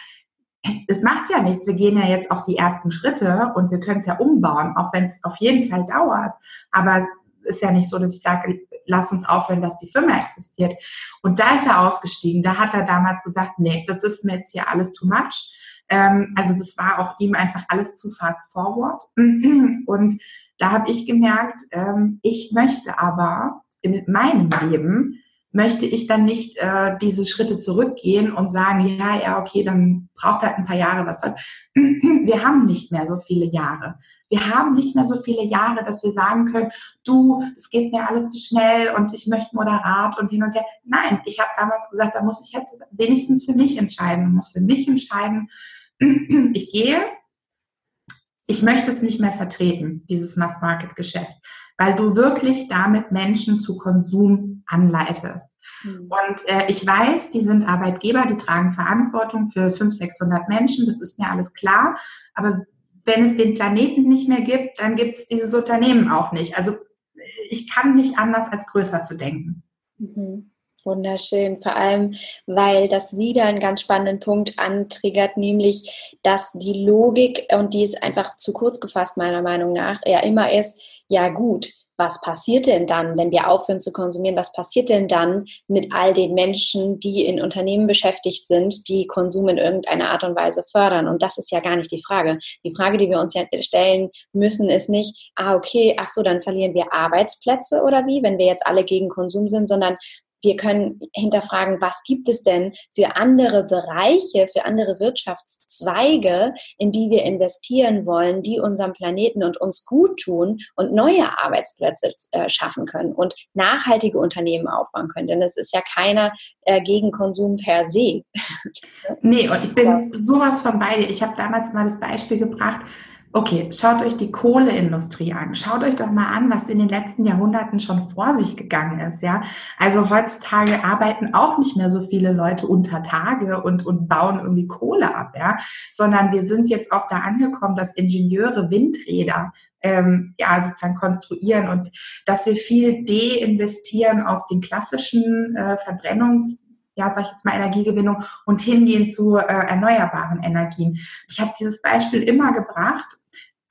Speaker 2: es macht ja nichts, wir gehen ja jetzt auch die ersten Schritte und wir können es ja umbauen, auch wenn es auf jeden Fall dauert. Aber ist ja nicht so, dass ich sage, lass uns aufhören, dass die Firma existiert. Und da ist er ausgestiegen. Da hat er damals gesagt, nee, das ist mir jetzt hier alles too much. Ähm, also das war auch ihm einfach alles zu fast forward. Und da habe ich gemerkt, ähm, ich möchte aber in meinem Leben möchte ich dann nicht äh, diese Schritte zurückgehen und sagen, ja, ja, okay, dann braucht halt ein paar Jahre was. Wir haben nicht mehr so viele Jahre. Wir haben nicht mehr so viele Jahre, dass wir sagen können, du, es geht mir alles zu schnell und ich möchte moderat und hin und her. Nein, ich habe damals gesagt, da muss ich jetzt wenigstens für mich entscheiden, muss für mich entscheiden. Ich gehe, ich möchte es nicht mehr vertreten, dieses Mass-Market-Geschäft, weil du wirklich damit Menschen zu Konsum anleitest. Mhm. Und äh, ich weiß, die sind Arbeitgeber, die tragen Verantwortung für 500, 600 Menschen, das ist mir alles klar. Aber wenn es den Planeten nicht mehr gibt, dann gibt es dieses Unternehmen auch nicht. Also ich kann nicht anders, als größer zu denken.
Speaker 1: Mhm. Wunderschön, vor allem, weil das wieder einen ganz spannenden Punkt antriggert, nämlich, dass die Logik, und die ist einfach zu kurz gefasst, meiner Meinung nach, ja immer ist, ja gut, was passiert denn dann, wenn wir aufhören zu konsumieren? Was passiert denn dann mit all den Menschen, die in Unternehmen beschäftigt sind, die Konsum in irgendeiner Art und Weise fördern? Und das ist ja gar nicht die Frage. Die Frage, die wir uns ja stellen müssen, ist nicht, ah, okay, ach so, dann verlieren wir Arbeitsplätze oder wie, wenn wir jetzt alle gegen Konsum sind, sondern wir können hinterfragen, was gibt es denn für andere Bereiche, für andere Wirtschaftszweige, in die wir investieren wollen, die unserem Planeten und uns gut tun und neue Arbeitsplätze äh, schaffen können und nachhaltige Unternehmen aufbauen können. Denn es ist ja keiner äh, gegen Konsum per se.
Speaker 2: Nee, und ich bin sowas von beide. Ich habe damals mal das Beispiel gebracht, Okay, schaut euch die Kohleindustrie an. Schaut euch doch mal an, was in den letzten Jahrhunderten schon vor sich gegangen ist, ja. Also heutzutage arbeiten auch nicht mehr so viele Leute unter Tage und, und bauen irgendwie Kohle ab, ja. Sondern wir sind jetzt auch da angekommen, dass Ingenieure Windräder ähm, ja, sozusagen konstruieren und dass wir viel deinvestieren aus den klassischen äh, Verbrennungs ja, sag ich jetzt mal, Energiegewinnung und hingehen zu äh, erneuerbaren Energien. Ich habe dieses Beispiel immer gebracht,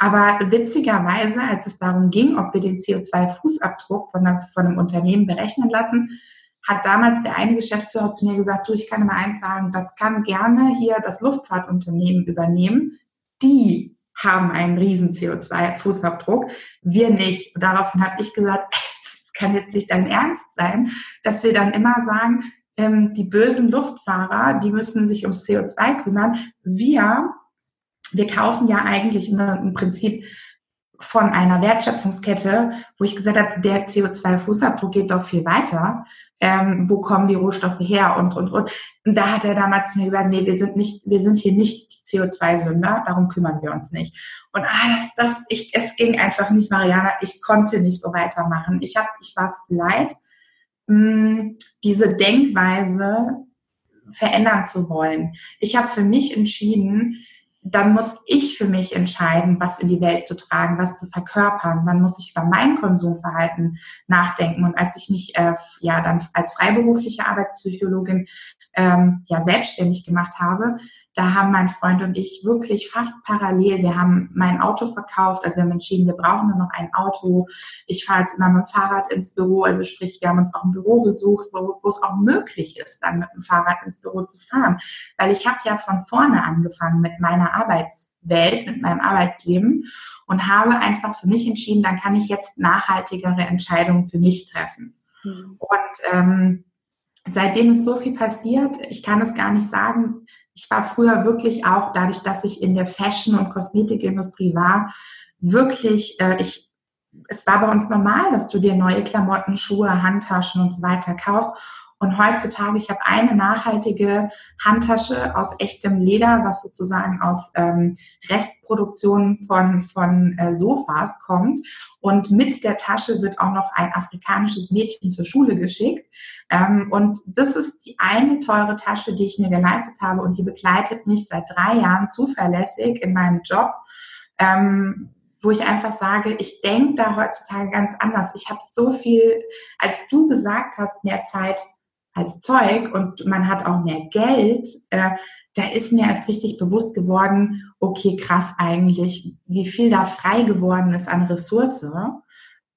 Speaker 2: aber witzigerweise, als es darum ging, ob wir den CO2-Fußabdruck von, von einem Unternehmen berechnen lassen, hat damals der eine Geschäftsführer zu mir gesagt, du, ich kann immer eins sagen, das kann gerne hier das Luftfahrtunternehmen übernehmen. Die haben einen riesen CO2-Fußabdruck, wir nicht. Und daraufhin habe ich gesagt, das kann jetzt nicht dein Ernst sein, dass wir dann immer sagen, ähm, die bösen Luftfahrer, die müssen sich ums CO2 kümmern. Wir wir kaufen ja eigentlich immer im Prinzip von einer Wertschöpfungskette, wo ich gesagt habe, der CO2-Fußabdruck geht doch viel weiter. Ähm, wo kommen die Rohstoffe her und, und, und. Und da hat er damals zu mir gesagt, nee, wir sind nicht, wir sind hier nicht die CO2-Sünder, darum kümmern wir uns nicht. Und ah, das, das, ich, es ging einfach nicht, Mariana, ich konnte nicht so weitermachen. Ich hab, ich war es leid. Mm, diese Denkweise verändern zu wollen. Ich habe für mich entschieden, dann muss ich für mich entscheiden, was in die Welt zu tragen, was zu verkörpern. Dann muss ich über mein Konsumverhalten nachdenken. Und als ich mich äh, ja dann als freiberufliche Arbeitspsychologin ähm, ja selbstständig gemacht habe, da haben mein Freund und ich wirklich fast parallel, wir haben mein Auto verkauft, also wir haben entschieden, wir brauchen nur noch ein Auto. Ich fahre jetzt immer mit dem Fahrrad ins Büro, also sprich, wir haben uns auch ein Büro gesucht, wo, wo es auch möglich ist, dann mit dem Fahrrad ins Büro zu fahren. Weil ich habe ja von vorne angefangen mit meiner Arbeitswelt, mit meinem Arbeitsleben und habe einfach für mich entschieden, dann kann ich jetzt nachhaltigere Entscheidungen für mich treffen. Mhm. Und ähm, seitdem ist so viel passiert, ich kann es gar nicht sagen, ich war früher wirklich auch, dadurch, dass ich in der Fashion- und Kosmetikindustrie war, wirklich, äh, ich, es war bei uns normal, dass du dir neue Klamotten, Schuhe, Handtaschen und so weiter kaufst. Und heutzutage, ich habe eine nachhaltige Handtasche aus echtem Leder, was sozusagen aus ähm, Restproduktionen von, von äh, Sofas kommt. Und mit der Tasche wird auch noch ein afrikanisches Mädchen zur Schule geschickt. Ähm, und das ist die eine teure Tasche, die ich mir geleistet habe und die begleitet mich seit drei Jahren zuverlässig in meinem Job. Ähm, wo ich einfach sage, ich denke da heutzutage ganz anders. Ich habe so viel, als du gesagt hast, mehr Zeit als Zeug und man hat auch mehr Geld, äh, da ist mir erst richtig bewusst geworden, okay, krass eigentlich, wie viel da frei geworden ist an Ressource.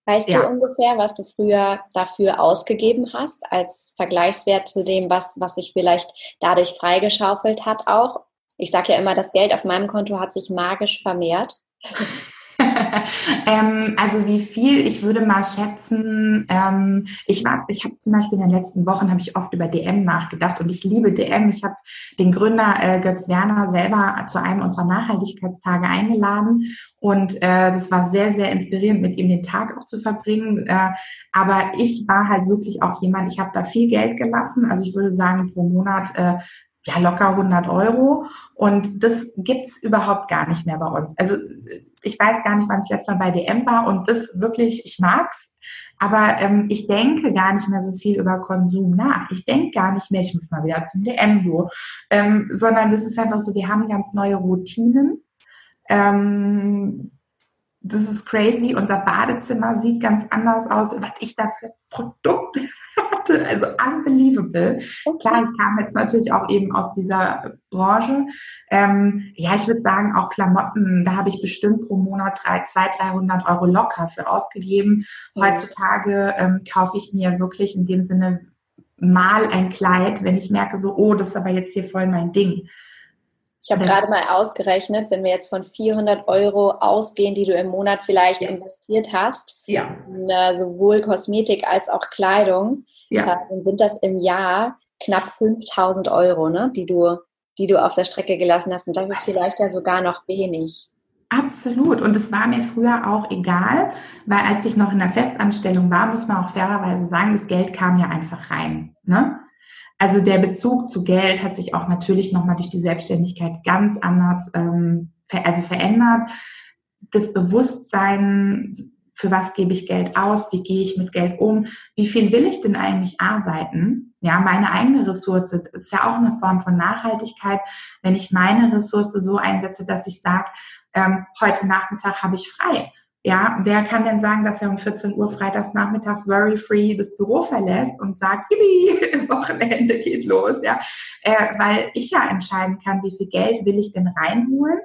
Speaker 1: Weißt ja. du ungefähr, was du früher dafür ausgegeben hast, als Vergleichswert zu dem, was, was sich vielleicht dadurch freigeschaufelt hat auch? Ich sage ja immer, das Geld auf meinem Konto hat sich magisch vermehrt.
Speaker 2: ähm, also wie viel? Ich würde mal schätzen, ähm, ich war, ich habe zum Beispiel in den letzten Wochen habe ich oft über DM nachgedacht und ich liebe DM. Ich habe den Gründer äh, Götz Werner selber zu einem unserer Nachhaltigkeitstage eingeladen und äh, das war sehr, sehr inspirierend, mit ihm den Tag auch zu verbringen. Äh, aber ich war halt wirklich auch jemand, ich habe da viel Geld gelassen. Also ich würde sagen, pro Monat äh, ja locker 100 Euro und das gibt's überhaupt gar nicht mehr bei uns. Also ich weiß gar nicht, wann ich letztes Mal bei DM war und das wirklich, ich mag's, aber ähm, ich denke gar nicht mehr so viel über Konsum nach. Ich denke gar nicht mehr, ich muss mal wieder zum DM go, ähm, sondern das ist einfach so, wir haben ganz neue Routinen. Ähm, das ist crazy. Unser Badezimmer sieht ganz anders aus. Was ich da für Produkte hatte. Also unbelievable. Klar, ich kam jetzt natürlich auch eben aus dieser Branche. Ähm, ja, ich würde sagen, auch Klamotten, da habe ich bestimmt pro Monat 200, 300 Euro locker für ausgegeben. Mhm. Heutzutage ähm, kaufe ich mir wirklich in dem Sinne mal ein Kleid, wenn ich merke so, oh, das ist aber jetzt hier voll mein Ding.
Speaker 1: Ich habe gerade mal ausgerechnet, wenn wir jetzt von 400 Euro ausgehen, die du im Monat vielleicht ja. investiert hast, ja. in, äh, sowohl Kosmetik als auch Kleidung, ja. äh, dann sind das im Jahr knapp 5000 Euro, ne, die, du, die du auf der Strecke gelassen hast. Und das ist vielleicht ja sogar noch wenig.
Speaker 2: Absolut. Und es war mir früher auch egal, weil als ich noch in der Festanstellung war, muss man auch fairerweise sagen, das Geld kam ja einfach rein. Ne? Also der Bezug zu Geld hat sich auch natürlich nochmal durch die Selbstständigkeit ganz anders ähm, ver also verändert. Das Bewusstsein, für was gebe ich Geld aus, wie gehe ich mit Geld um, wie viel will ich denn eigentlich arbeiten? Ja, meine eigene Ressource ist ja auch eine Form von Nachhaltigkeit, wenn ich meine Ressource so einsetze, dass ich sage, ähm, heute Nachmittag habe ich frei ja, wer kann denn sagen, dass er um 14 Uhr freitags nachmittags worry-free das Büro verlässt und sagt, Yippie, Wochenende geht los, ja, äh, weil ich ja entscheiden kann, wie viel Geld will ich denn reinholen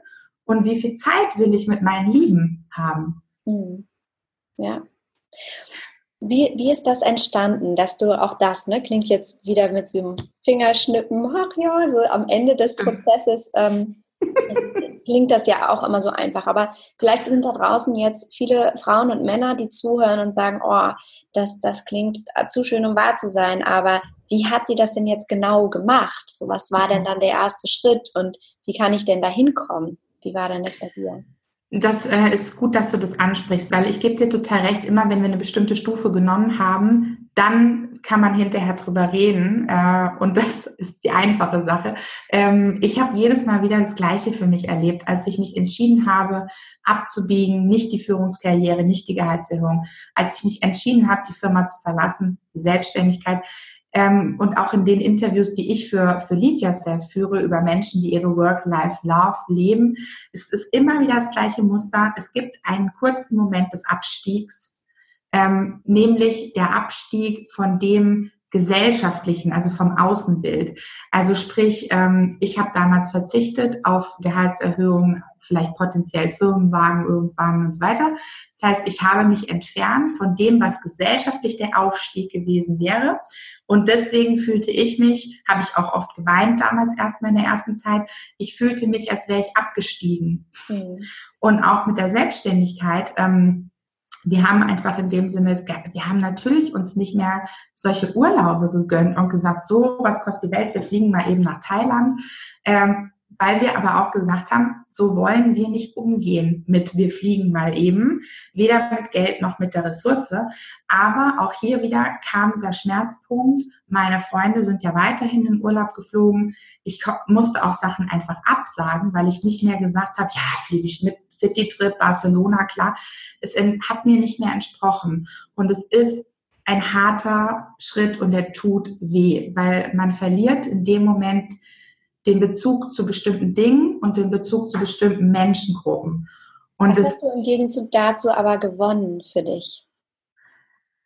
Speaker 2: und wie viel Zeit will ich mit meinen Lieben haben.
Speaker 1: Hm. Ja. Wie, wie ist das entstanden, dass du auch das, ne, klingt jetzt wieder mit so einem Fingerschnippen, ach ja, so am Ende des Prozesses ähm, klingt das ja auch immer so einfach. Aber vielleicht sind da draußen jetzt viele Frauen und Männer, die zuhören und sagen, oh, das, das klingt zu schön, um wahr zu sein. Aber wie hat sie das denn jetzt genau gemacht? So, was war denn dann der erste Schritt und wie kann ich denn da hinkommen? Wie war denn das bei dir?
Speaker 2: Das äh, ist gut, dass du das ansprichst, weil ich gebe dir total recht, immer wenn wir eine bestimmte Stufe genommen haben, dann kann man hinterher drüber reden äh, und das ist die einfache Sache. Ähm, ich habe jedes Mal wieder das Gleiche für mich erlebt, als ich mich entschieden habe, abzubiegen, nicht die Führungskarriere, nicht die Gehaltserhöhung, als ich mich entschieden habe, die Firma zu verlassen, die Selbstständigkeit. ähm, und auch in den Interviews, die ich für, für Lead Yourself führe, über Menschen, die ihre Work-Life-Love leben, ist es immer wieder das gleiche Muster. Es gibt einen kurzen Moment des Abstiegs, ähm, nämlich der Abstieg von dem, gesellschaftlichen, also vom Außenbild. Also sprich, ähm, ich habe damals verzichtet auf Gehaltserhöhungen, vielleicht potenziell Firmenwagen irgendwann und so weiter. Das heißt, ich habe mich entfernt von dem, was gesellschaftlich der Aufstieg gewesen wäre. Und deswegen fühlte ich mich, habe ich auch oft geweint damals erstmal in der ersten Zeit, ich fühlte mich, als wäre ich abgestiegen. Mhm. Und auch mit der Selbstständigkeit. Ähm, wir haben einfach in dem Sinne, wir haben natürlich uns nicht mehr solche Urlaube gegönnt und gesagt, so, was kostet die Welt, wir fliegen mal eben nach Thailand. Ähm, weil wir aber auch gesagt haben, so wollen wir nicht umgehen mit wir fliegen mal eben, weder mit Geld noch mit der Ressource. Aber auch hier wieder kam dieser Schmerzpunkt. Meine Freunde sind ja weiterhin in Urlaub geflogen. Ich musste auch Sachen einfach absagen, weil ich nicht mehr gesagt habe, ja, fliege ich mit Citytrip, Barcelona, klar. Es hat mir nicht mehr entsprochen. Und es ist ein harter Schritt und der tut weh, weil man verliert in dem Moment den Bezug zu bestimmten Dingen und den Bezug zu bestimmten Menschengruppen.
Speaker 1: Und Was hast du im Gegenzug dazu aber gewonnen für dich?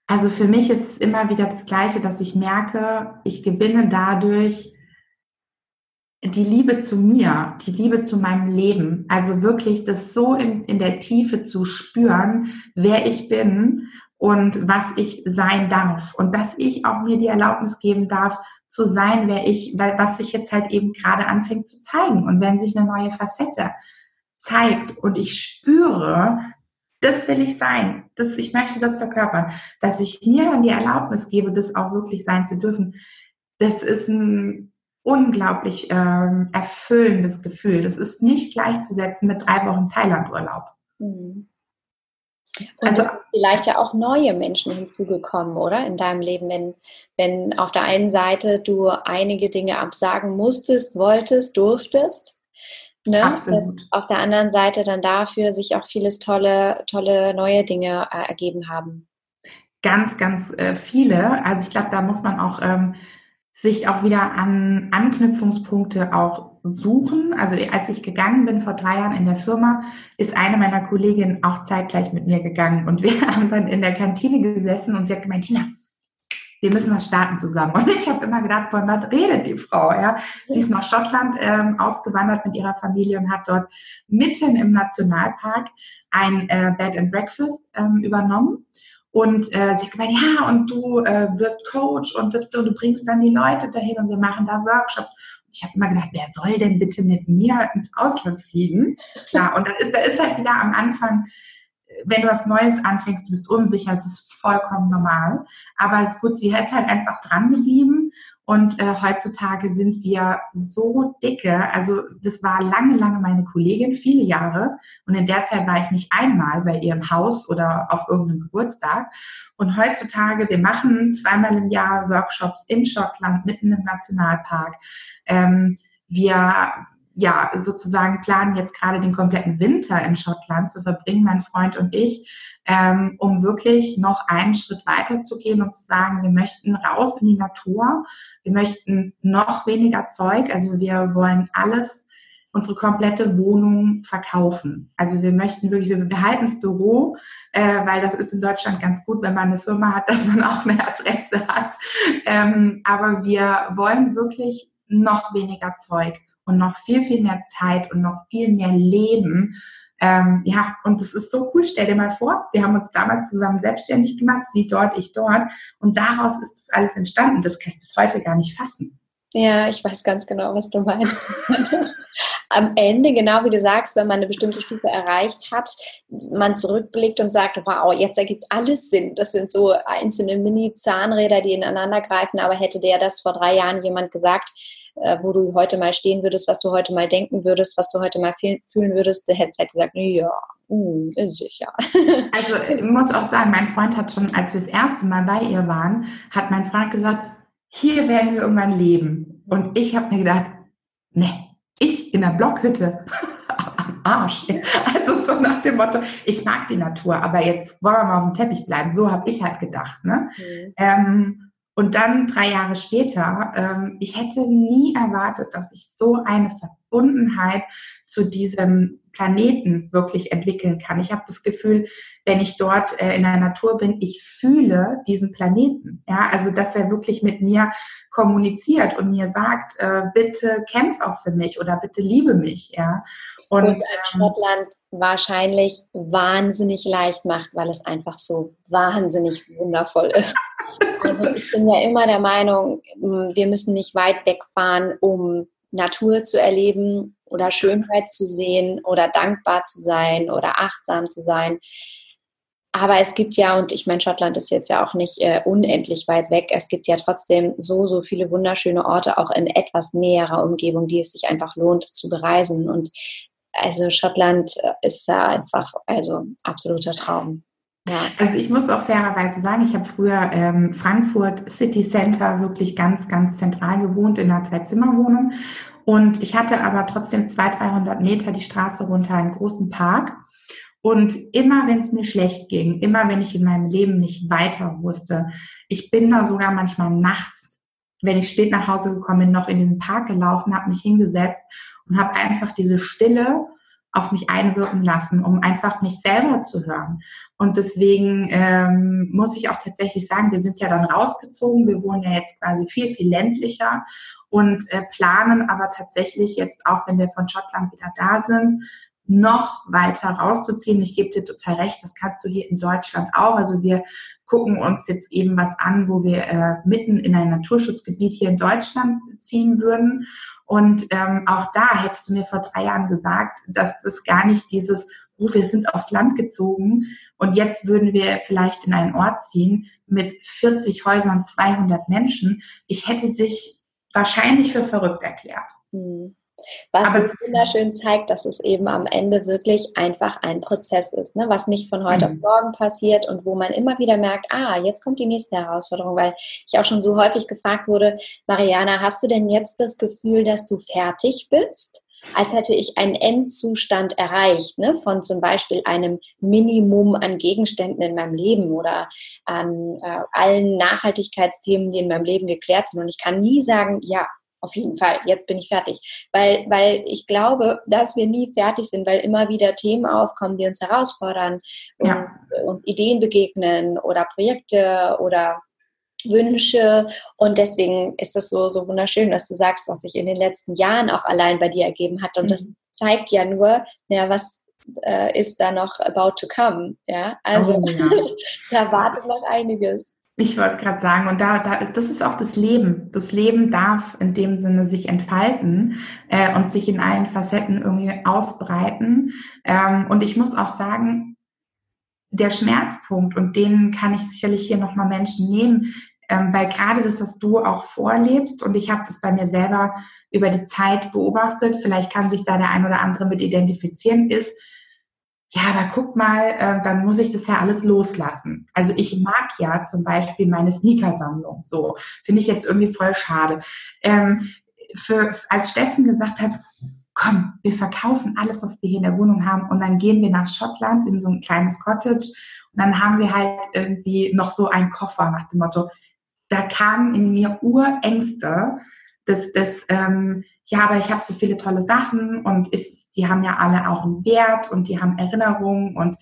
Speaker 2: Also für mich ist es immer wieder das Gleiche, dass ich merke, ich gewinne dadurch die Liebe zu mir, die Liebe zu meinem Leben. Also wirklich das so in, in der Tiefe zu spüren, wer ich bin und was ich sein darf. Und dass ich auch mir die Erlaubnis geben darf, zu sein, wer ich, weil was sich jetzt halt eben gerade anfängt zu zeigen. Und wenn sich eine neue Facette zeigt und ich spüre, das will ich sein, das, ich möchte das verkörpern, dass ich mir dann die Erlaubnis gebe, das auch wirklich sein zu dürfen, das ist ein unglaublich ähm, erfüllendes Gefühl. Das ist nicht gleichzusetzen mit drei Wochen Thailandurlaub. Mhm.
Speaker 1: Und also, es sind vielleicht ja auch neue Menschen hinzugekommen, oder? In deinem Leben, wenn, wenn auf der einen Seite du einige Dinge absagen musstest, wolltest, durftest. Ne? Absolut. Auf der anderen Seite dann dafür sich auch vieles tolle, tolle neue Dinge äh, ergeben haben.
Speaker 2: Ganz, ganz äh, viele. Also ich glaube, da muss man auch ähm, sich auch wieder an Anknüpfungspunkte auch suchen. Also als ich gegangen bin vor drei Jahren in der Firma, ist eine meiner Kolleginnen auch zeitgleich mit mir gegangen und wir haben dann in der Kantine gesessen und sie hat gemeint, Tina, wir müssen was starten zusammen. Und ich habe immer gedacht, von was redet die Frau? Ja, sie ist nach Schottland ähm, ausgewandert mit ihrer Familie und hat dort mitten im Nationalpark ein äh, Bed and Breakfast ähm, übernommen und äh, sie hat gemeint, ja, und du äh, wirst Coach und, und, du bringst dann die Leute dahin und wir machen da Workshops. Ich habe immer gedacht, wer soll denn bitte mit mir ins Ausland fliegen? Klar, und da ist, da ist halt wieder am Anfang, wenn du was Neues anfängst, du bist unsicher, es ist vollkommen normal. Aber gut, sie ist halt einfach dran geblieben und äh, heutzutage sind wir so dicke. Also das war lange, lange meine Kollegin, viele Jahre. Und in der Zeit war ich nicht einmal bei ihrem Haus oder auf irgendeinem Geburtstag. Und heutzutage, wir machen zweimal im Jahr Workshops in Schottland, mitten im Nationalpark. Ähm, wir ja, sozusagen planen jetzt gerade den kompletten Winter in Schottland zu verbringen, mein Freund und ich, ähm, um wirklich noch einen Schritt weiter zu gehen und zu sagen, wir möchten raus in die Natur, wir möchten noch weniger Zeug, also wir wollen alles, unsere komplette Wohnung verkaufen. Also wir möchten wirklich, wir behalten das Büro, äh, weil das ist in Deutschland ganz gut, wenn man eine Firma hat, dass man auch eine Adresse hat. Ähm, aber wir wollen wirklich noch weniger Zeug und noch viel, viel mehr Zeit und noch viel mehr Leben. Ähm, ja, und das ist so cool. Stell dir mal vor, wir haben uns damals zusammen selbstständig gemacht, sie dort, ich dort. Und daraus ist das alles entstanden. Das kann ich bis heute gar nicht fassen.
Speaker 1: Ja, ich weiß ganz genau, was du meinst. Am Ende, genau wie du sagst, wenn man eine bestimmte Stufe erreicht hat, man zurückblickt und sagt, wow, jetzt ergibt alles Sinn. Das sind so einzelne Mini-Zahnräder, die ineinander greifen. Aber hätte der das vor drei Jahren jemand gesagt, äh, wo du heute mal stehen würdest, was du heute mal denken würdest, was du heute mal fühlen würdest, der hätte halt gesagt, ja, hm, sicher.
Speaker 2: Also ich muss auch sagen, mein Freund hat schon, als wir das erste Mal bei ihr waren, hat mein Freund gesagt, hier werden wir irgendwann leben. Und ich habe mir gedacht, ne, ich in der Blockhütte am Arsch. Also so nach dem Motto, ich mag die Natur, aber jetzt wollen wir mal auf dem Teppich bleiben. So habe ich halt gedacht. Ne? Mhm. Ähm, Und dann drei Jahre später, ähm, ich hätte nie erwartet, dass ich so eine Verbundenheit zu diesem Planeten wirklich entwickeln kann. Ich habe das Gefühl, wenn ich dort äh, in der Natur bin, ich fühle diesen Planeten. Ja, also dass er wirklich mit mir kommuniziert und mir sagt, äh, bitte kämpf auch für mich oder bitte liebe mich. Ja,
Speaker 1: und ähm, Schottland wahrscheinlich wahnsinnig leicht macht, weil es einfach so wahnsinnig wundervoll ist. Also ich bin ja immer der Meinung, wir müssen nicht weit wegfahren, um Natur zu erleben oder Schönheit zu sehen oder dankbar zu sein oder achtsam zu sein. Aber es gibt ja, und ich meine, Schottland ist jetzt ja auch nicht äh, unendlich weit weg, es gibt ja trotzdem so, so viele wunderschöne Orte, auch in etwas näherer Umgebung, die es sich einfach lohnt zu bereisen. Und also Schottland äh, ist da einfach, also absoluter Traum.
Speaker 2: Ja. Also ich muss auch fairerweise sagen, ich habe früher ähm, Frankfurt City Center wirklich ganz, ganz zentral gewohnt in einer Zwei-Zimmer-Wohnung. Und ich hatte aber trotzdem 200, 300 Meter die Straße runter einen großen Park. Und immer wenn es mir schlecht ging, immer wenn ich in meinem Leben nicht weiter wusste, ich bin da sogar manchmal nachts, wenn ich spät nach Hause gekommen bin, noch in diesen Park gelaufen, habe mich hingesetzt und habe einfach diese Stille auf mich einwirken lassen, um einfach mich selber zu hören. Und deswegen ähm, muss ich auch tatsächlich sagen, wir sind ja dann rausgezogen. Wir wohnen ja jetzt quasi viel, viel ländlicher und äh, planen aber tatsächlich jetzt auch, wenn wir von Schottland wieder da sind, noch weiter rauszuziehen. Ich gebe dir total recht, das kannst du hier in Deutschland auch. Also wir gucken uns jetzt eben was an, wo wir äh, mitten in ein Naturschutzgebiet hier in Deutschland ziehen würden. Und ähm, auch da hättest du mir vor drei Jahren gesagt, dass das gar nicht dieses, oh, wir sind aufs Land gezogen und jetzt würden wir vielleicht in einen Ort ziehen mit 40 Häusern, 200 Menschen. Ich hätte dich wahrscheinlich für verrückt erklärt.
Speaker 1: Mhm. Was Aber uns wunderschön zeigt, dass es eben am Ende wirklich einfach ein Prozess ist, ne? was nicht von heute mhm. auf morgen passiert und wo man immer wieder merkt, ah, jetzt kommt die nächste Herausforderung, weil ich auch schon so häufig gefragt wurde, Mariana, hast du denn jetzt das Gefühl, dass du fertig bist? als hätte ich einen Endzustand erreicht, ne, von zum Beispiel einem Minimum an Gegenständen in meinem Leben oder an äh, allen Nachhaltigkeitsthemen, die in meinem Leben geklärt sind. Und ich kann nie sagen, ja, auf jeden Fall, jetzt bin ich fertig. Weil, weil ich glaube, dass wir nie fertig sind, weil immer wieder Themen aufkommen, die uns herausfordern und ja. uns Ideen begegnen oder Projekte oder Wünsche. Und deswegen ist das so, so wunderschön, dass du sagst, was sich in den letzten Jahren auch allein bei dir ergeben hat. Und mhm. das zeigt ja nur, ja, was äh, ist da noch about to come. Ja, also oh, ja. da wartet noch einiges.
Speaker 2: Ich wollte es gerade sagen, und da, da, das ist auch das Leben. Das Leben darf in dem Sinne sich entfalten äh, und sich in allen Facetten irgendwie ausbreiten. Ähm, und ich muss auch sagen, der Schmerzpunkt, und den kann ich sicherlich hier nochmal Menschen nehmen, ähm, weil gerade das, was du auch vorlebst, und ich habe das bei mir selber über die Zeit beobachtet, vielleicht kann sich da der ein oder andere mit identifizieren, ist, ja, aber guck mal, äh, dann muss ich das ja alles loslassen. Also ich mag ja zum Beispiel meine Sneakersammlung. So finde ich jetzt irgendwie voll schade. Ähm, für, als Steffen gesagt hat, komm, wir verkaufen alles, was wir hier in der Wohnung haben und dann gehen wir nach Schottland in so ein kleines Cottage und dann haben wir halt irgendwie noch so einen Koffer nach dem Motto, da kamen in mir Urängste, das, das ähm, ja, aber ich habe so viele tolle Sachen und ich, die haben ja alle auch einen Wert und die haben Erinnerungen und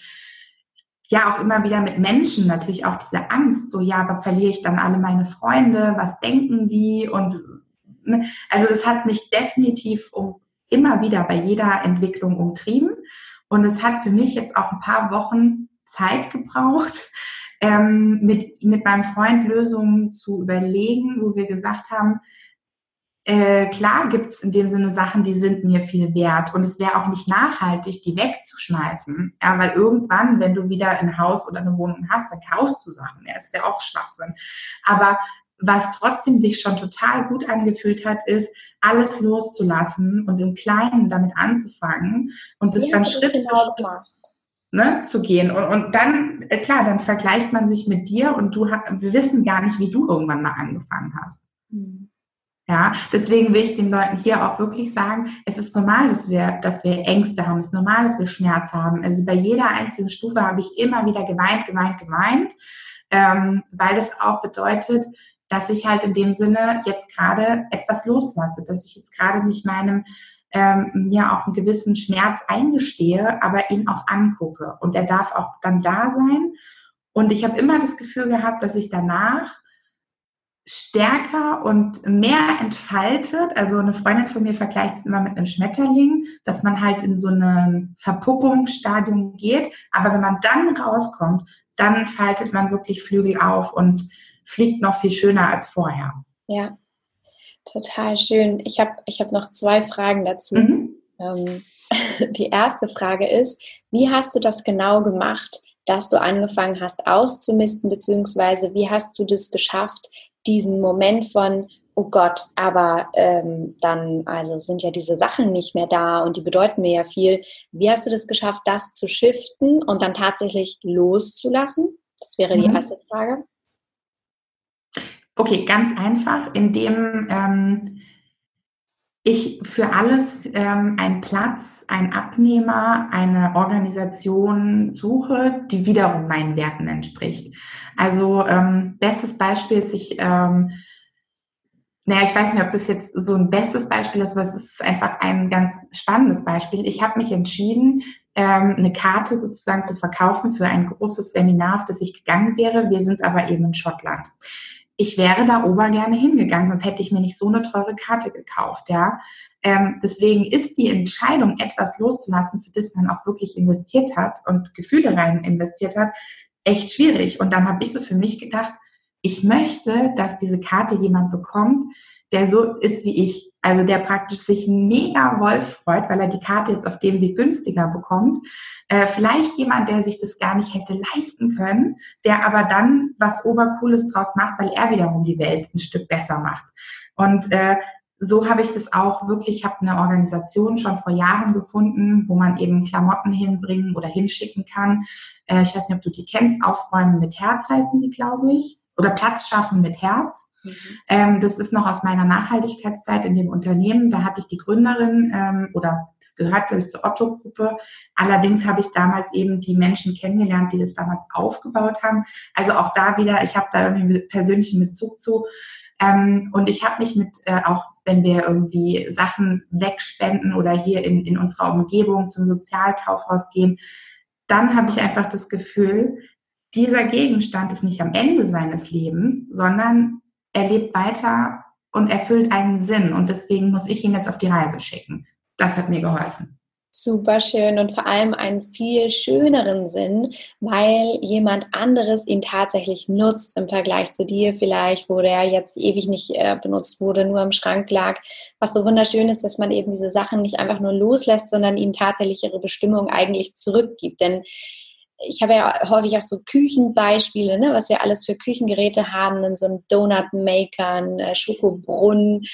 Speaker 2: ja, auch immer wieder mit Menschen natürlich auch diese Angst, so ja, aber verliere ich dann alle meine Freunde, was denken die und ne? also das hat mich definitiv um, immer wieder bei jeder Entwicklung umtrieben und es hat für mich jetzt auch ein paar Wochen Zeit gebraucht, ähm, mit, mit meinem Freund Lösungen zu überlegen, wo wir gesagt haben, äh, klar gibt es in dem Sinne Sachen, die sind mir viel wert und es wäre auch nicht nachhaltig, die wegzuschmeißen. Ja, weil irgendwann, wenn du wieder ein Haus oder eine Wohnung hast, dann kaufst du Sachen. Ja, ist ja auch Schwachsinn. Aber was trotzdem sich schon total gut angefühlt hat, ist, alles loszulassen und im Kleinen damit anzufangen und das ja, dann Schritt genau für Schritt ne, zu gehen. Und, und dann, äh, klar, dann vergleicht man sich mit dir und du, wir wissen gar nicht, wie du irgendwann mal angefangen hast. Mhm. Ja, deswegen will ich den Leuten hier auch wirklich sagen, es ist normal, dass wir, dass wir Ängste haben, es ist normal, dass wir Schmerz haben. Also bei jeder einzelnen Stufe habe ich immer wieder geweint, geweint, geweint, ähm, weil das auch bedeutet, dass ich halt in dem Sinne jetzt gerade etwas loslasse, dass ich jetzt gerade nicht meinem ähm, mir auch einen gewissen Schmerz eingestehe, aber ihn auch angucke. Und er darf auch dann da sein. Und ich habe immer das Gefühl gehabt, dass ich danach stärker und mehr entfaltet. Also eine Freundin von mir vergleicht es immer mit einem Schmetterling, dass man halt in so einem Verpuppungsstadium geht. Aber wenn man dann rauskommt, dann faltet man wirklich Flügel auf und fliegt noch viel schöner als vorher.
Speaker 1: Ja, total schön. Ich habe ich hab noch zwei Fragen dazu. Mhm. Ähm, die erste Frage ist, wie hast du das genau gemacht, dass du angefangen hast auszumisten, beziehungsweise wie hast du das geschafft, diesen Moment von, oh Gott, aber ähm, dann also sind ja diese Sachen nicht mehr da und die bedeuten mir ja viel. Wie hast du das geschafft, das zu shiften und dann tatsächlich loszulassen? Das wäre die mhm. erste Frage.
Speaker 2: Okay, ganz einfach, indem ähm, ich für alles ähm, einen Platz, einen Abnehmer, eine Organisation suche, die wiederum meinen Werten entspricht. Also ähm, bestes Beispiel ist, ich, ähm, naja, ich weiß nicht, ob das jetzt so ein bestes Beispiel ist, aber es ist einfach ein ganz spannendes Beispiel. Ich habe mich entschieden, ähm, eine Karte sozusagen zu verkaufen für ein großes Seminar, auf das ich gegangen wäre. Wir sind aber eben in Schottland ich wäre da ober gerne hingegangen, sonst hätte ich mir nicht so eine teure Karte gekauft, ja. Ähm, deswegen ist die Entscheidung, etwas loszulassen, für das man auch wirklich investiert hat und Gefühle rein investiert hat, echt schwierig. Und dann habe ich so für mich gedacht, ich möchte, dass diese Karte jemand bekommt, der so ist wie ich. Also der praktisch sich mega Wolf freut, weil er die Karte jetzt auf dem Weg günstiger bekommt. Äh, vielleicht jemand, der sich das gar nicht hätte leisten können, der aber dann was Obercooles draus macht, weil er wiederum die Welt ein Stück besser macht. Und äh, so habe ich das auch wirklich, ich habe eine Organisation schon vor Jahren gefunden, wo man eben Klamotten hinbringen oder hinschicken kann. Äh, ich weiß nicht, ob du die kennst, Aufräumen mit Herz heißen die, glaube ich. Oder Platz schaffen mit Herz. Mhm. Ähm, das ist noch aus meiner Nachhaltigkeitszeit in dem Unternehmen. Da hatte ich die Gründerin ähm, oder es gehört glaube ich zur Otto-Gruppe. Allerdings habe ich damals eben die Menschen kennengelernt, die das damals aufgebaut haben. Also auch da wieder, ich habe da irgendwie persönlichen Bezug zu. Ähm, und ich habe mich mit, äh, auch wenn wir irgendwie Sachen wegspenden oder hier in, in unserer Umgebung zum Sozialkaufhaus gehen, dann habe ich einfach das Gefühl, dieser Gegenstand ist nicht am Ende seines Lebens, sondern er lebt weiter und erfüllt einen Sinn. Und deswegen muss ich ihn jetzt auf die Reise schicken. Das hat mir geholfen.
Speaker 1: Super schön und vor allem einen viel schöneren Sinn, weil jemand anderes ihn tatsächlich nutzt im Vergleich zu dir vielleicht, wo der jetzt ewig nicht äh, benutzt wurde, nur im Schrank lag. Was so wunderschön ist, dass man eben diese Sachen nicht einfach nur loslässt, sondern ihnen tatsächlich ihre Bestimmung eigentlich zurückgibt. Denn ich habe ja häufig auch so Küchenbeispiele, ne, was wir alles für Küchengeräte haben, in so einem Donut-Maker, ein äh, Schokobrunnen,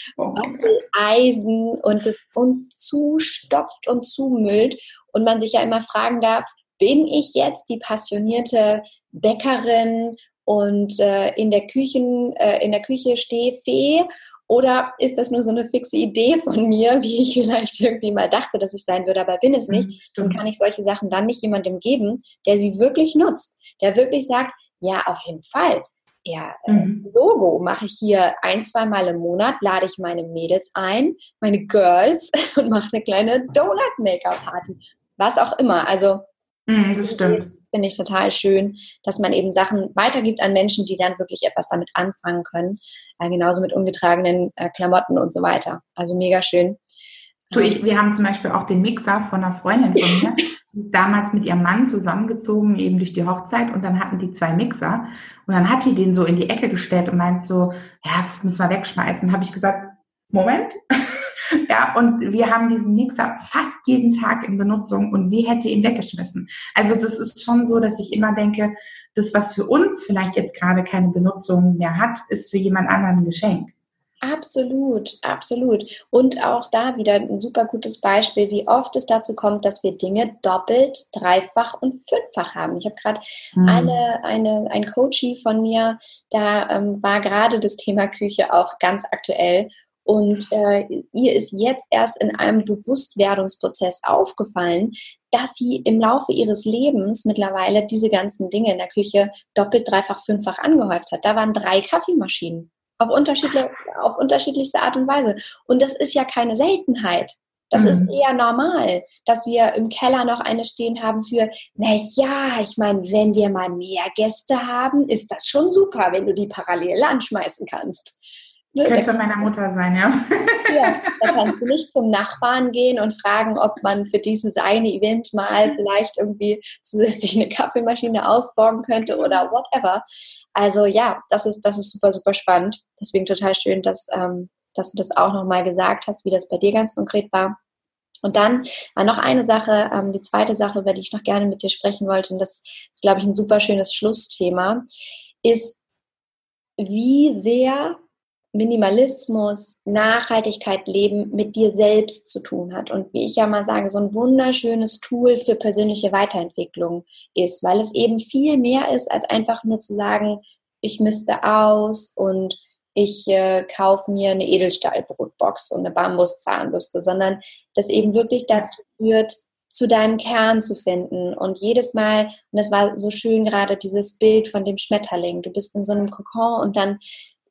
Speaker 1: Eisen und es uns zustopft und zumüllt und man sich ja immer fragen darf, bin ich jetzt die passionierte Bäckerin und äh, in der Küchen, äh, in der Küche stehe Fee oder ist das nur so eine fixe Idee von mir, wie ich vielleicht irgendwie mal dachte, dass ich sein würde, aber bin es nicht? Mhm, dann kann ich solche Sachen dann nicht jemandem geben, der sie wirklich nutzt, der wirklich sagt, ja, auf jeden Fall. Ja, äh, mhm. Logo mache ich hier ein, zwei Mal im Monat, lade ich meine Mädels ein, meine Girls und mache eine kleine Donut-Maker-Party. Was auch immer. Also,
Speaker 2: mhm, das stimmt
Speaker 1: finde ich total schön, dass man eben Sachen weitergibt an Menschen, die dann wirklich etwas damit anfangen können. Äh, genauso mit ungetragenen äh, Klamotten und so weiter. Also mega schön.
Speaker 2: Du, ich, wir haben zum Beispiel auch den Mixer von einer Freundin von mir, die ist damals mit ihrem Mann zusammengezogen, eben durch die Hochzeit, und dann hatten die zwei Mixer. Und dann hat die den so in die Ecke gestellt und meint so, ja, das müssen wir wegschmeißen. Habe ich gesagt, Moment, ja, und wir haben diesen Mixer fast jeden Tag in Benutzung und sie hätte ihn weggeschmissen. Also das ist schon so, dass ich immer denke, das, was für uns vielleicht jetzt gerade keine Benutzung mehr hat, ist für jemand anderen ein Geschenk.
Speaker 1: Absolut, absolut. Und auch da wieder ein super gutes Beispiel, wie oft es dazu kommt, dass wir Dinge doppelt, dreifach und fünffach haben. Ich habe gerade hm. eine, eine, ein Coachie von mir, da ähm, war gerade das Thema Küche auch ganz aktuell. Und äh, ihr ist jetzt erst in einem Bewusstwerdungsprozess aufgefallen, dass sie im Laufe ihres Lebens mittlerweile diese ganzen Dinge in der Küche doppelt, dreifach, fünffach angehäuft hat. Da waren drei Kaffeemaschinen. Auf unterschiedliche, auf unterschiedlichste Art und Weise. Und das ist ja keine Seltenheit. Das mhm. ist eher normal, dass wir im Keller noch eine stehen haben für, na ja, ich meine, wenn wir mal mehr Gäste haben, ist das schon super, wenn du die parallel anschmeißen kannst.
Speaker 2: Ne? Könnte von meiner Mutter sein, ja.
Speaker 1: Ja, da kannst du nicht zum Nachbarn gehen und fragen, ob man für dieses eine Event mal vielleicht irgendwie zusätzlich eine Kaffeemaschine ausborgen könnte oder whatever. Also ja, das ist, das ist super, super spannend. Deswegen total schön, dass, ähm, dass du das auch nochmal gesagt hast, wie das bei dir ganz konkret war. Und dann war noch eine Sache, ähm, die zweite Sache, über die ich noch gerne mit dir sprechen wollte, und das ist, glaube ich, ein super schönes Schlussthema, ist, wie sehr Minimalismus, Nachhaltigkeit leben mit dir selbst zu tun hat und wie ich ja mal sage, so ein wunderschönes Tool für persönliche Weiterentwicklung ist, weil es eben viel mehr ist, als einfach nur zu sagen, ich misste aus und ich äh, kaufe mir eine Edelstahlbrotbox und eine Bambuszahnbürste, sondern das eben wirklich dazu führt, zu deinem Kern zu finden. Und jedes Mal, und das war so schön gerade dieses Bild von dem Schmetterling, du bist in so einem Kokon und dann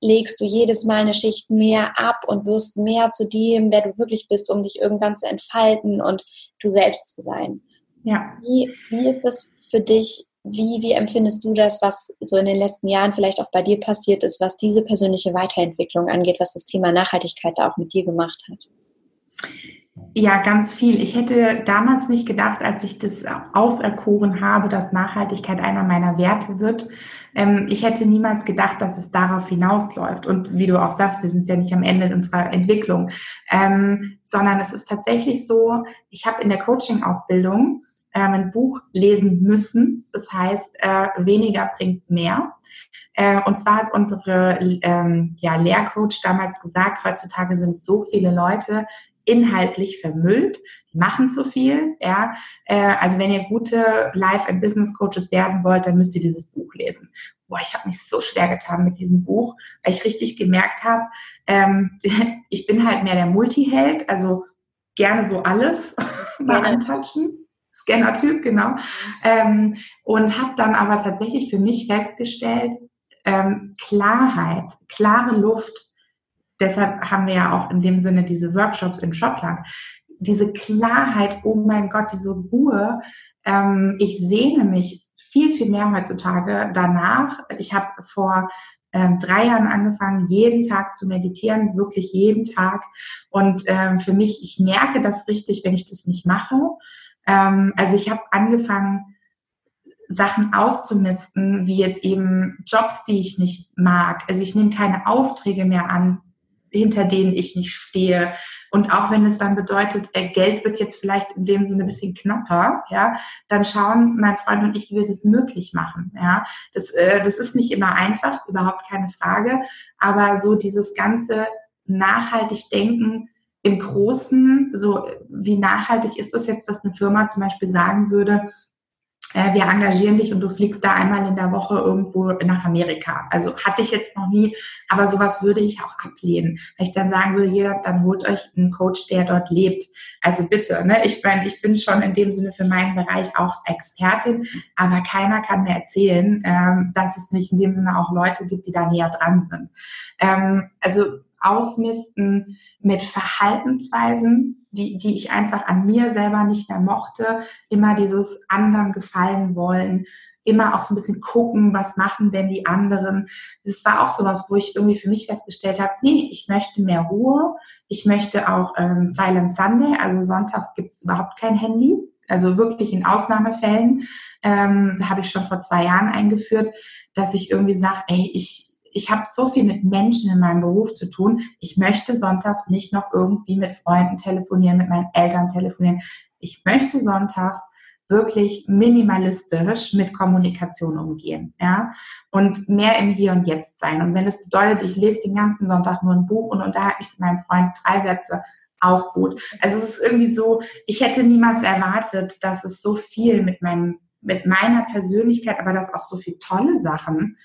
Speaker 1: legst du jedes Mal eine Schicht mehr ab und wirst mehr zu dem, wer du wirklich bist, um dich irgendwann zu entfalten und du selbst zu sein. Ja. Wie, wie ist das für dich? Wie, wie empfindest du das, was so in den letzten Jahren vielleicht auch bei dir passiert ist, was diese persönliche Weiterentwicklung angeht, was das Thema Nachhaltigkeit da auch mit dir gemacht hat?
Speaker 2: Ja, ganz viel. Ich hätte damals nicht gedacht, als ich das auserkoren habe, dass Nachhaltigkeit einer meiner Werte wird. Ähm, ich hätte niemals gedacht, dass es darauf hinausläuft. Und wie du auch sagst, wir sind ja nicht am Ende unserer Entwicklung, ähm, sondern es ist tatsächlich so, ich habe in der Coaching-Ausbildung ähm, ein Buch lesen müssen. Das heißt, äh, weniger bringt mehr. Äh, und zwar hat unsere ja, Lehrcoach damals gesagt, heutzutage sind so viele Leute inhaltlich vermüllt, die machen zu viel. Ja, äh, also wenn ihr gute Life and Business Coaches werden wollt, dann müsst ihr dieses Buch lesen. Boah, ich habe mich so schwer getan mit diesem Buch, weil ich richtig gemerkt habe, ähm, ich bin halt mehr der Multiheld, also gerne so alles mal antatschen. Scanner-Typ, genau. Ähm, und habe dann aber tatsächlich für mich festgestellt, ähm, Klarheit, klare Luft, deshalb haben wir ja auch in dem Sinne diese Workshops in Schottland. Diese Klarheit, oh mein Gott, diese Ruhe. Ähm, ich sehne mich viel, viel mehr heutzutage danach. Ich habe vor ähm, drei Jahren angefangen, jeden Tag zu meditieren, wirklich jeden Tag. Und ähm, für mich, ich merke das richtig, wenn ich das nicht mache. Ähm, also ich habe angefangen, Sachen auszumisten, wie jetzt eben Jobs, die ich nicht mag. Also ich nehme keine Aufträge mehr an, hinter denen ich nicht stehe. Und auch wenn es dann bedeutet, äh, Geld wird jetzt vielleicht in dem Sinne ein bisschen knapper, ja, dann schauen mein Freund und ich, wie wir das möglich machen. Ja, das, äh, das ist nicht immer einfach, überhaupt keine Frage. Aber so dieses ganze nachhaltig denken im Großen, so wie nachhaltig ist das jetzt, dass eine Firma zum Beispiel sagen würde, äh, wir engagieren dich und du fliegst da einmal in der Woche irgendwo nach Amerika. Also hatte ich jetzt noch nie, aber sowas würde ich auch ablehnen. Wenn ich dann sagen würde, jeder, dann holt euch einen Coach, der dort lebt. Also bitte, ne? Ich meine, ich bin schon in dem Sinne für meinen Bereich auch Expertin, aber keiner kann mir erzählen, ähm, dass es nicht in dem Sinne auch Leute gibt, die da näher dran sind. Ähm, also ausmisten mit Verhaltensweisen, die, die ich einfach an mir selber nicht mehr mochte. Immer dieses anderen gefallen wollen, immer auch so ein bisschen gucken, was machen denn die anderen. Das war auch sowas, wo ich irgendwie für mich festgestellt habe, nee, ich möchte mehr Ruhe. Ich möchte auch ähm, Silent Sunday, also sonntags gibt es überhaupt kein Handy. Also wirklich in Ausnahmefällen. Ähm, habe ich schon vor zwei Jahren eingeführt, dass ich irgendwie sage, ey, ich, ich habe so viel mit Menschen in meinem Beruf zu tun. Ich möchte sonntags nicht noch irgendwie mit Freunden telefonieren, mit meinen Eltern telefonieren. Ich möchte sonntags wirklich minimalistisch mit Kommunikation umgehen, ja, und mehr im Hier und Jetzt sein. Und wenn es bedeutet, ich lese den ganzen Sonntag nur ein Buch und unterhalte mich mit meinem Freund drei Sätze, auch gut. Also es ist irgendwie so, ich hätte niemals erwartet, dass es so viel mit meinem, mit meiner Persönlichkeit, aber dass auch so viele tolle Sachen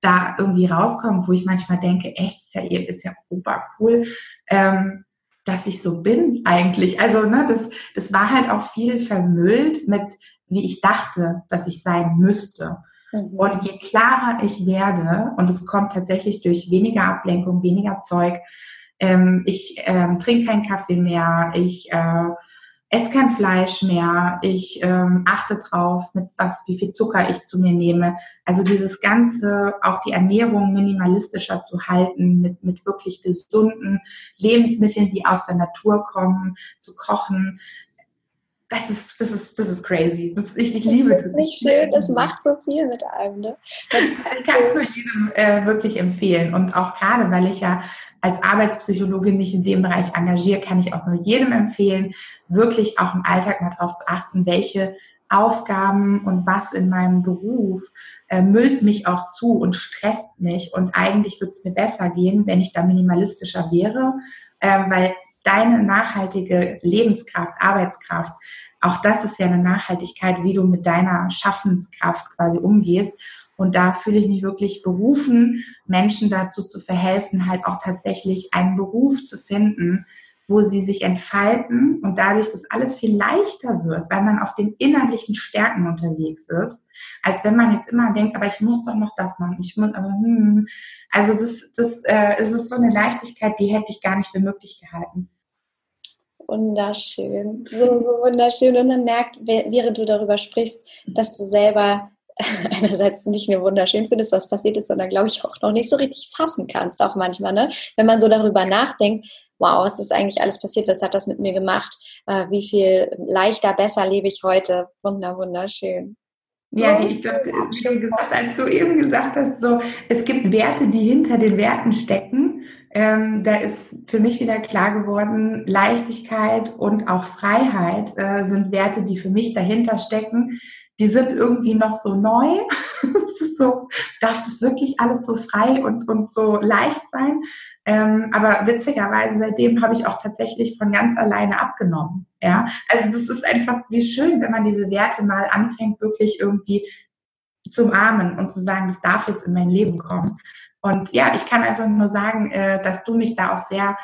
Speaker 2: da irgendwie rauskommen, wo ich manchmal denke, echt, ist ja, ist ja ober cool, ähm, dass ich so bin eigentlich. Also, ne, das, das war halt auch viel vermüllt mit, wie ich dachte, dass ich sein müsste. Mhm. Und je klarer ich werde, und es kommt tatsächlich durch weniger Ablenkung, weniger Zeug, ähm, ich ähm, trinke keinen Kaffee mehr, ich äh, esse kein Fleisch mehr, ich ähm, achte drauf, mit was, wie viel Zucker ich zu mir nehme. Also dieses Ganze, auch die Ernährung minimalistischer zu halten, mit, mit wirklich gesunden Lebensmitteln, die aus der Natur kommen, zu kochen. Das ist, das ist, das ist crazy. Das, ich, ich liebe das.
Speaker 1: Das ist nicht schön, das macht so viel mit einem. Ne?
Speaker 2: Ich kann es nur jedem äh, wirklich empfehlen. Und auch gerade, weil ich ja als Arbeitspsychologin mich in dem Bereich engagiere, kann ich auch nur jedem empfehlen, wirklich auch im Alltag mal darauf zu achten, welche Aufgaben und was in meinem Beruf äh, müllt mich auch zu und stresst mich. Und eigentlich würde es mir besser gehen, wenn ich da minimalistischer wäre, äh, weil deine nachhaltige Lebenskraft, Arbeitskraft, auch das ist ja eine Nachhaltigkeit, wie du mit deiner Schaffenskraft quasi umgehst. Und da fühle ich mich wirklich berufen, Menschen dazu zu verhelfen, halt auch tatsächlich einen Beruf zu finden, wo sie sich entfalten und dadurch das alles viel leichter wird, weil man auf den innerlichen Stärken unterwegs ist, als wenn man jetzt immer denkt, aber ich muss doch noch das machen, ich muss, aber hm. Also das, das äh, es ist so eine Leichtigkeit, die hätte ich gar nicht für möglich gehalten.
Speaker 1: Wunderschön, so, so wunderschön. Und man merkt, während du darüber sprichst, dass du selber einerseits nicht nur wunderschön findest, was passiert ist, sondern glaube ich auch noch nicht so richtig fassen kannst, auch manchmal, ne? Wenn man so darüber nachdenkt, wow, was ist eigentlich alles passiert, was hat das mit mir gemacht, äh, wie viel leichter, besser lebe ich heute. Wunder, wunderschön.
Speaker 2: Ja, die, ich glaube, wie du gesagt, als du eben gesagt hast, so, es gibt Werte, die hinter den Werten stecken. Ähm, da ist für mich wieder klar geworden, Leichtigkeit und auch Freiheit äh, sind Werte, die für mich dahinter stecken die sind irgendwie noch so neu. so, darf das wirklich alles so frei und, und so leicht sein? Ähm, aber witzigerweise, seitdem habe ich auch tatsächlich von ganz alleine abgenommen. Ja, also das ist einfach wie schön, wenn man diese Werte mal anfängt, wirklich irgendwie zu umarmen und zu sagen, das darf jetzt in mein Leben kommen. Und ja, ich kann einfach nur sagen, äh, dass du mich da auch sehr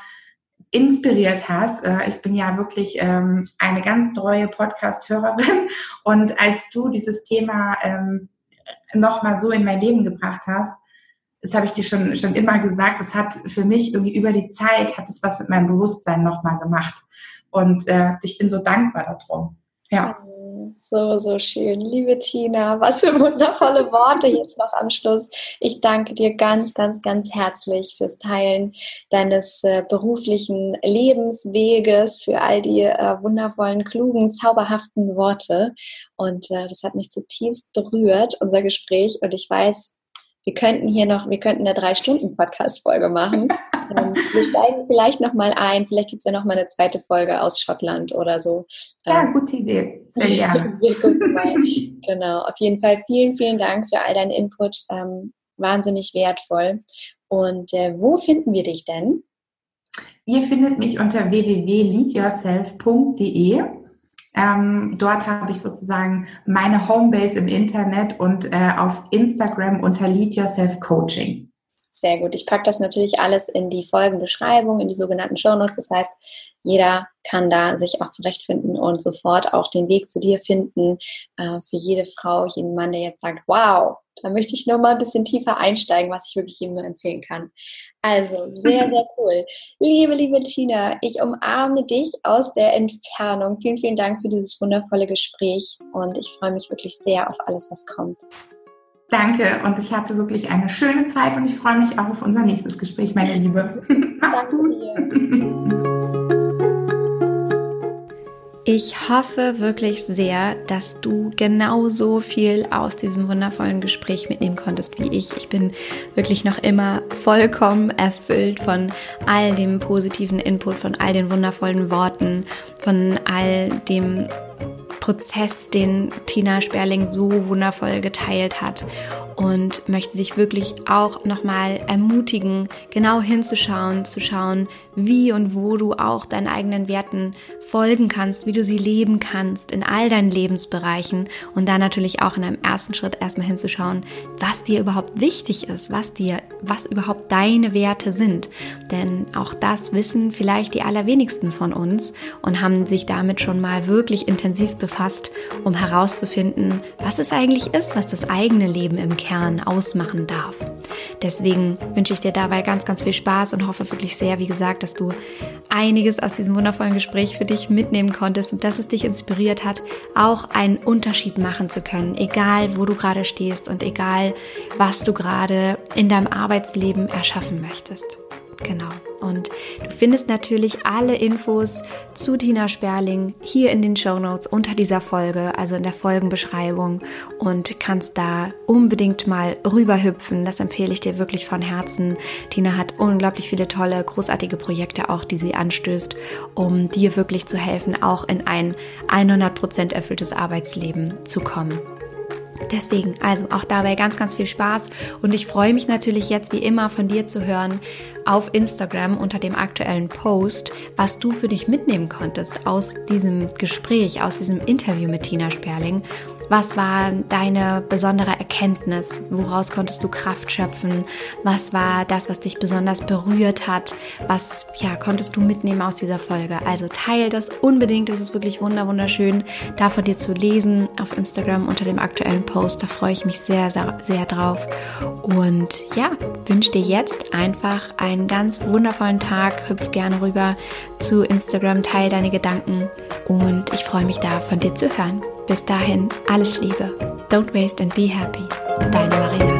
Speaker 2: inspiriert hast. Äh, ich bin ja wirklich ähm, eine ganz treue Podcast-Hörerin und als du dieses Thema ähm, nochmal so in mein Leben gebracht hast, das habe ich dir schon, schon immer gesagt, das hat für mich irgendwie über die Zeit, hat es was mit meinem Bewusstsein nochmal gemacht. Und äh, ich bin so dankbar darum. Ja.
Speaker 1: So, so schön. Liebe Tina, was für wundervolle Worte jetzt noch am Schluss. Ich danke dir ganz, ganz, ganz herzlich fürs Teilen deines äh, beruflichen Lebensweges, für all die äh, wundervollen, klugen, zauberhaften Worte. Und äh, das hat mich zutiefst berührt, unser Gespräch. Und ich weiß, wir könnten hier noch, wir könnten eine drei Stunden Podcast-Folge machen. ähm, wir steigen vielleicht noch mal ein. Vielleicht gibt es ja noch mal eine zweite Folge aus Schottland oder so.
Speaker 2: Ja, ähm, gute Idee. Sehr gerne.
Speaker 1: Genau. Auf jeden Fall vielen, vielen Dank für all deinen Input. Ähm, wahnsinnig wertvoll. Und äh, wo finden wir dich denn?
Speaker 2: Ihr findet mich unter www.leadyourself.de. Ähm, dort habe ich sozusagen meine Homebase im Internet und äh, auf Instagram unter Lead Yourself Coaching.
Speaker 1: Sehr gut. Ich packe das natürlich alles in die Folgenbeschreibung, in die sogenannten Show Notes. Das heißt, jeder kann da sich auch zurechtfinden und sofort auch den Weg zu dir finden. Äh, für jede Frau, jeden Mann, der jetzt sagt, wow, da möchte ich noch mal ein bisschen tiefer einsteigen, was ich wirklich jedem nur empfehlen kann. Also, sehr, sehr cool. Liebe, liebe Tina, ich umarme dich aus der Entfernung. Vielen, vielen Dank für dieses wundervolle Gespräch und ich freue mich wirklich sehr auf alles, was kommt.
Speaker 2: Danke und ich hatte wirklich eine schöne Zeit und ich freue mich auch auf unser nächstes Gespräch, meine Liebe. Mach's gut.
Speaker 3: Ich hoffe wirklich sehr, dass du genauso viel aus diesem wundervollen Gespräch mitnehmen konntest wie ich. Ich bin wirklich noch immer vollkommen erfüllt von all dem positiven Input, von all den wundervollen Worten, von all dem Prozess, den Tina Sperling so wundervoll geteilt hat. Und möchte dich wirklich auch nochmal ermutigen, genau hinzuschauen, zu schauen, wie und wo du auch deinen eigenen Werten folgen kannst, wie du sie leben kannst in all deinen Lebensbereichen. Und dann natürlich auch in einem ersten Schritt erstmal hinzuschauen, was dir überhaupt wichtig ist, was dir
Speaker 1: was überhaupt deine Werte sind. Denn auch das wissen vielleicht die allerwenigsten von uns und haben sich damit schon mal wirklich intensiv befasst, um herauszufinden, was es eigentlich ist, was das eigene Leben im Kern ausmachen darf. Deswegen wünsche ich dir dabei ganz, ganz viel Spaß und hoffe wirklich sehr, wie gesagt, dass du einiges aus diesem wundervollen Gespräch für dich mitnehmen konntest und dass es dich inspiriert hat, auch einen Unterschied machen zu können, egal wo du gerade stehst und egal was du gerade in deinem Arbeitsleben erschaffen möchtest. Genau. Und du findest natürlich alle Infos zu Tina Sperling hier in den Show Notes unter dieser Folge, also in der Folgenbeschreibung und kannst da unbedingt mal rüberhüpfen. Das empfehle ich dir wirklich von Herzen. Tina hat unglaublich viele tolle, großartige Projekte auch, die sie anstößt, um dir wirklich zu helfen, auch in ein 100% erfülltes Arbeitsleben zu kommen. Deswegen, also auch dabei ganz, ganz viel Spaß. Und ich freue mich natürlich jetzt wie immer von dir zu hören auf Instagram unter dem aktuellen Post, was du für dich mitnehmen konntest aus diesem Gespräch, aus diesem Interview mit Tina Sperling was war deine besondere Erkenntnis? Woraus konntest du Kraft schöpfen? Was war das, was dich besonders berührt hat? Was ja, konntest du mitnehmen aus dieser Folge? Also teile das unbedingt. Es ist wirklich wunderschön, da von dir zu lesen auf Instagram unter dem aktuellen Post. Da freue ich mich sehr, sehr, sehr drauf. Und ja, wünsche dir jetzt einfach einen ganz wundervollen Tag. Hüpf gerne rüber zu Instagram, teile deine Gedanken und ich freue mich da von dir zu hören. Bis dahin, alles Liebe. Don't waste and be happy. Deine Marie.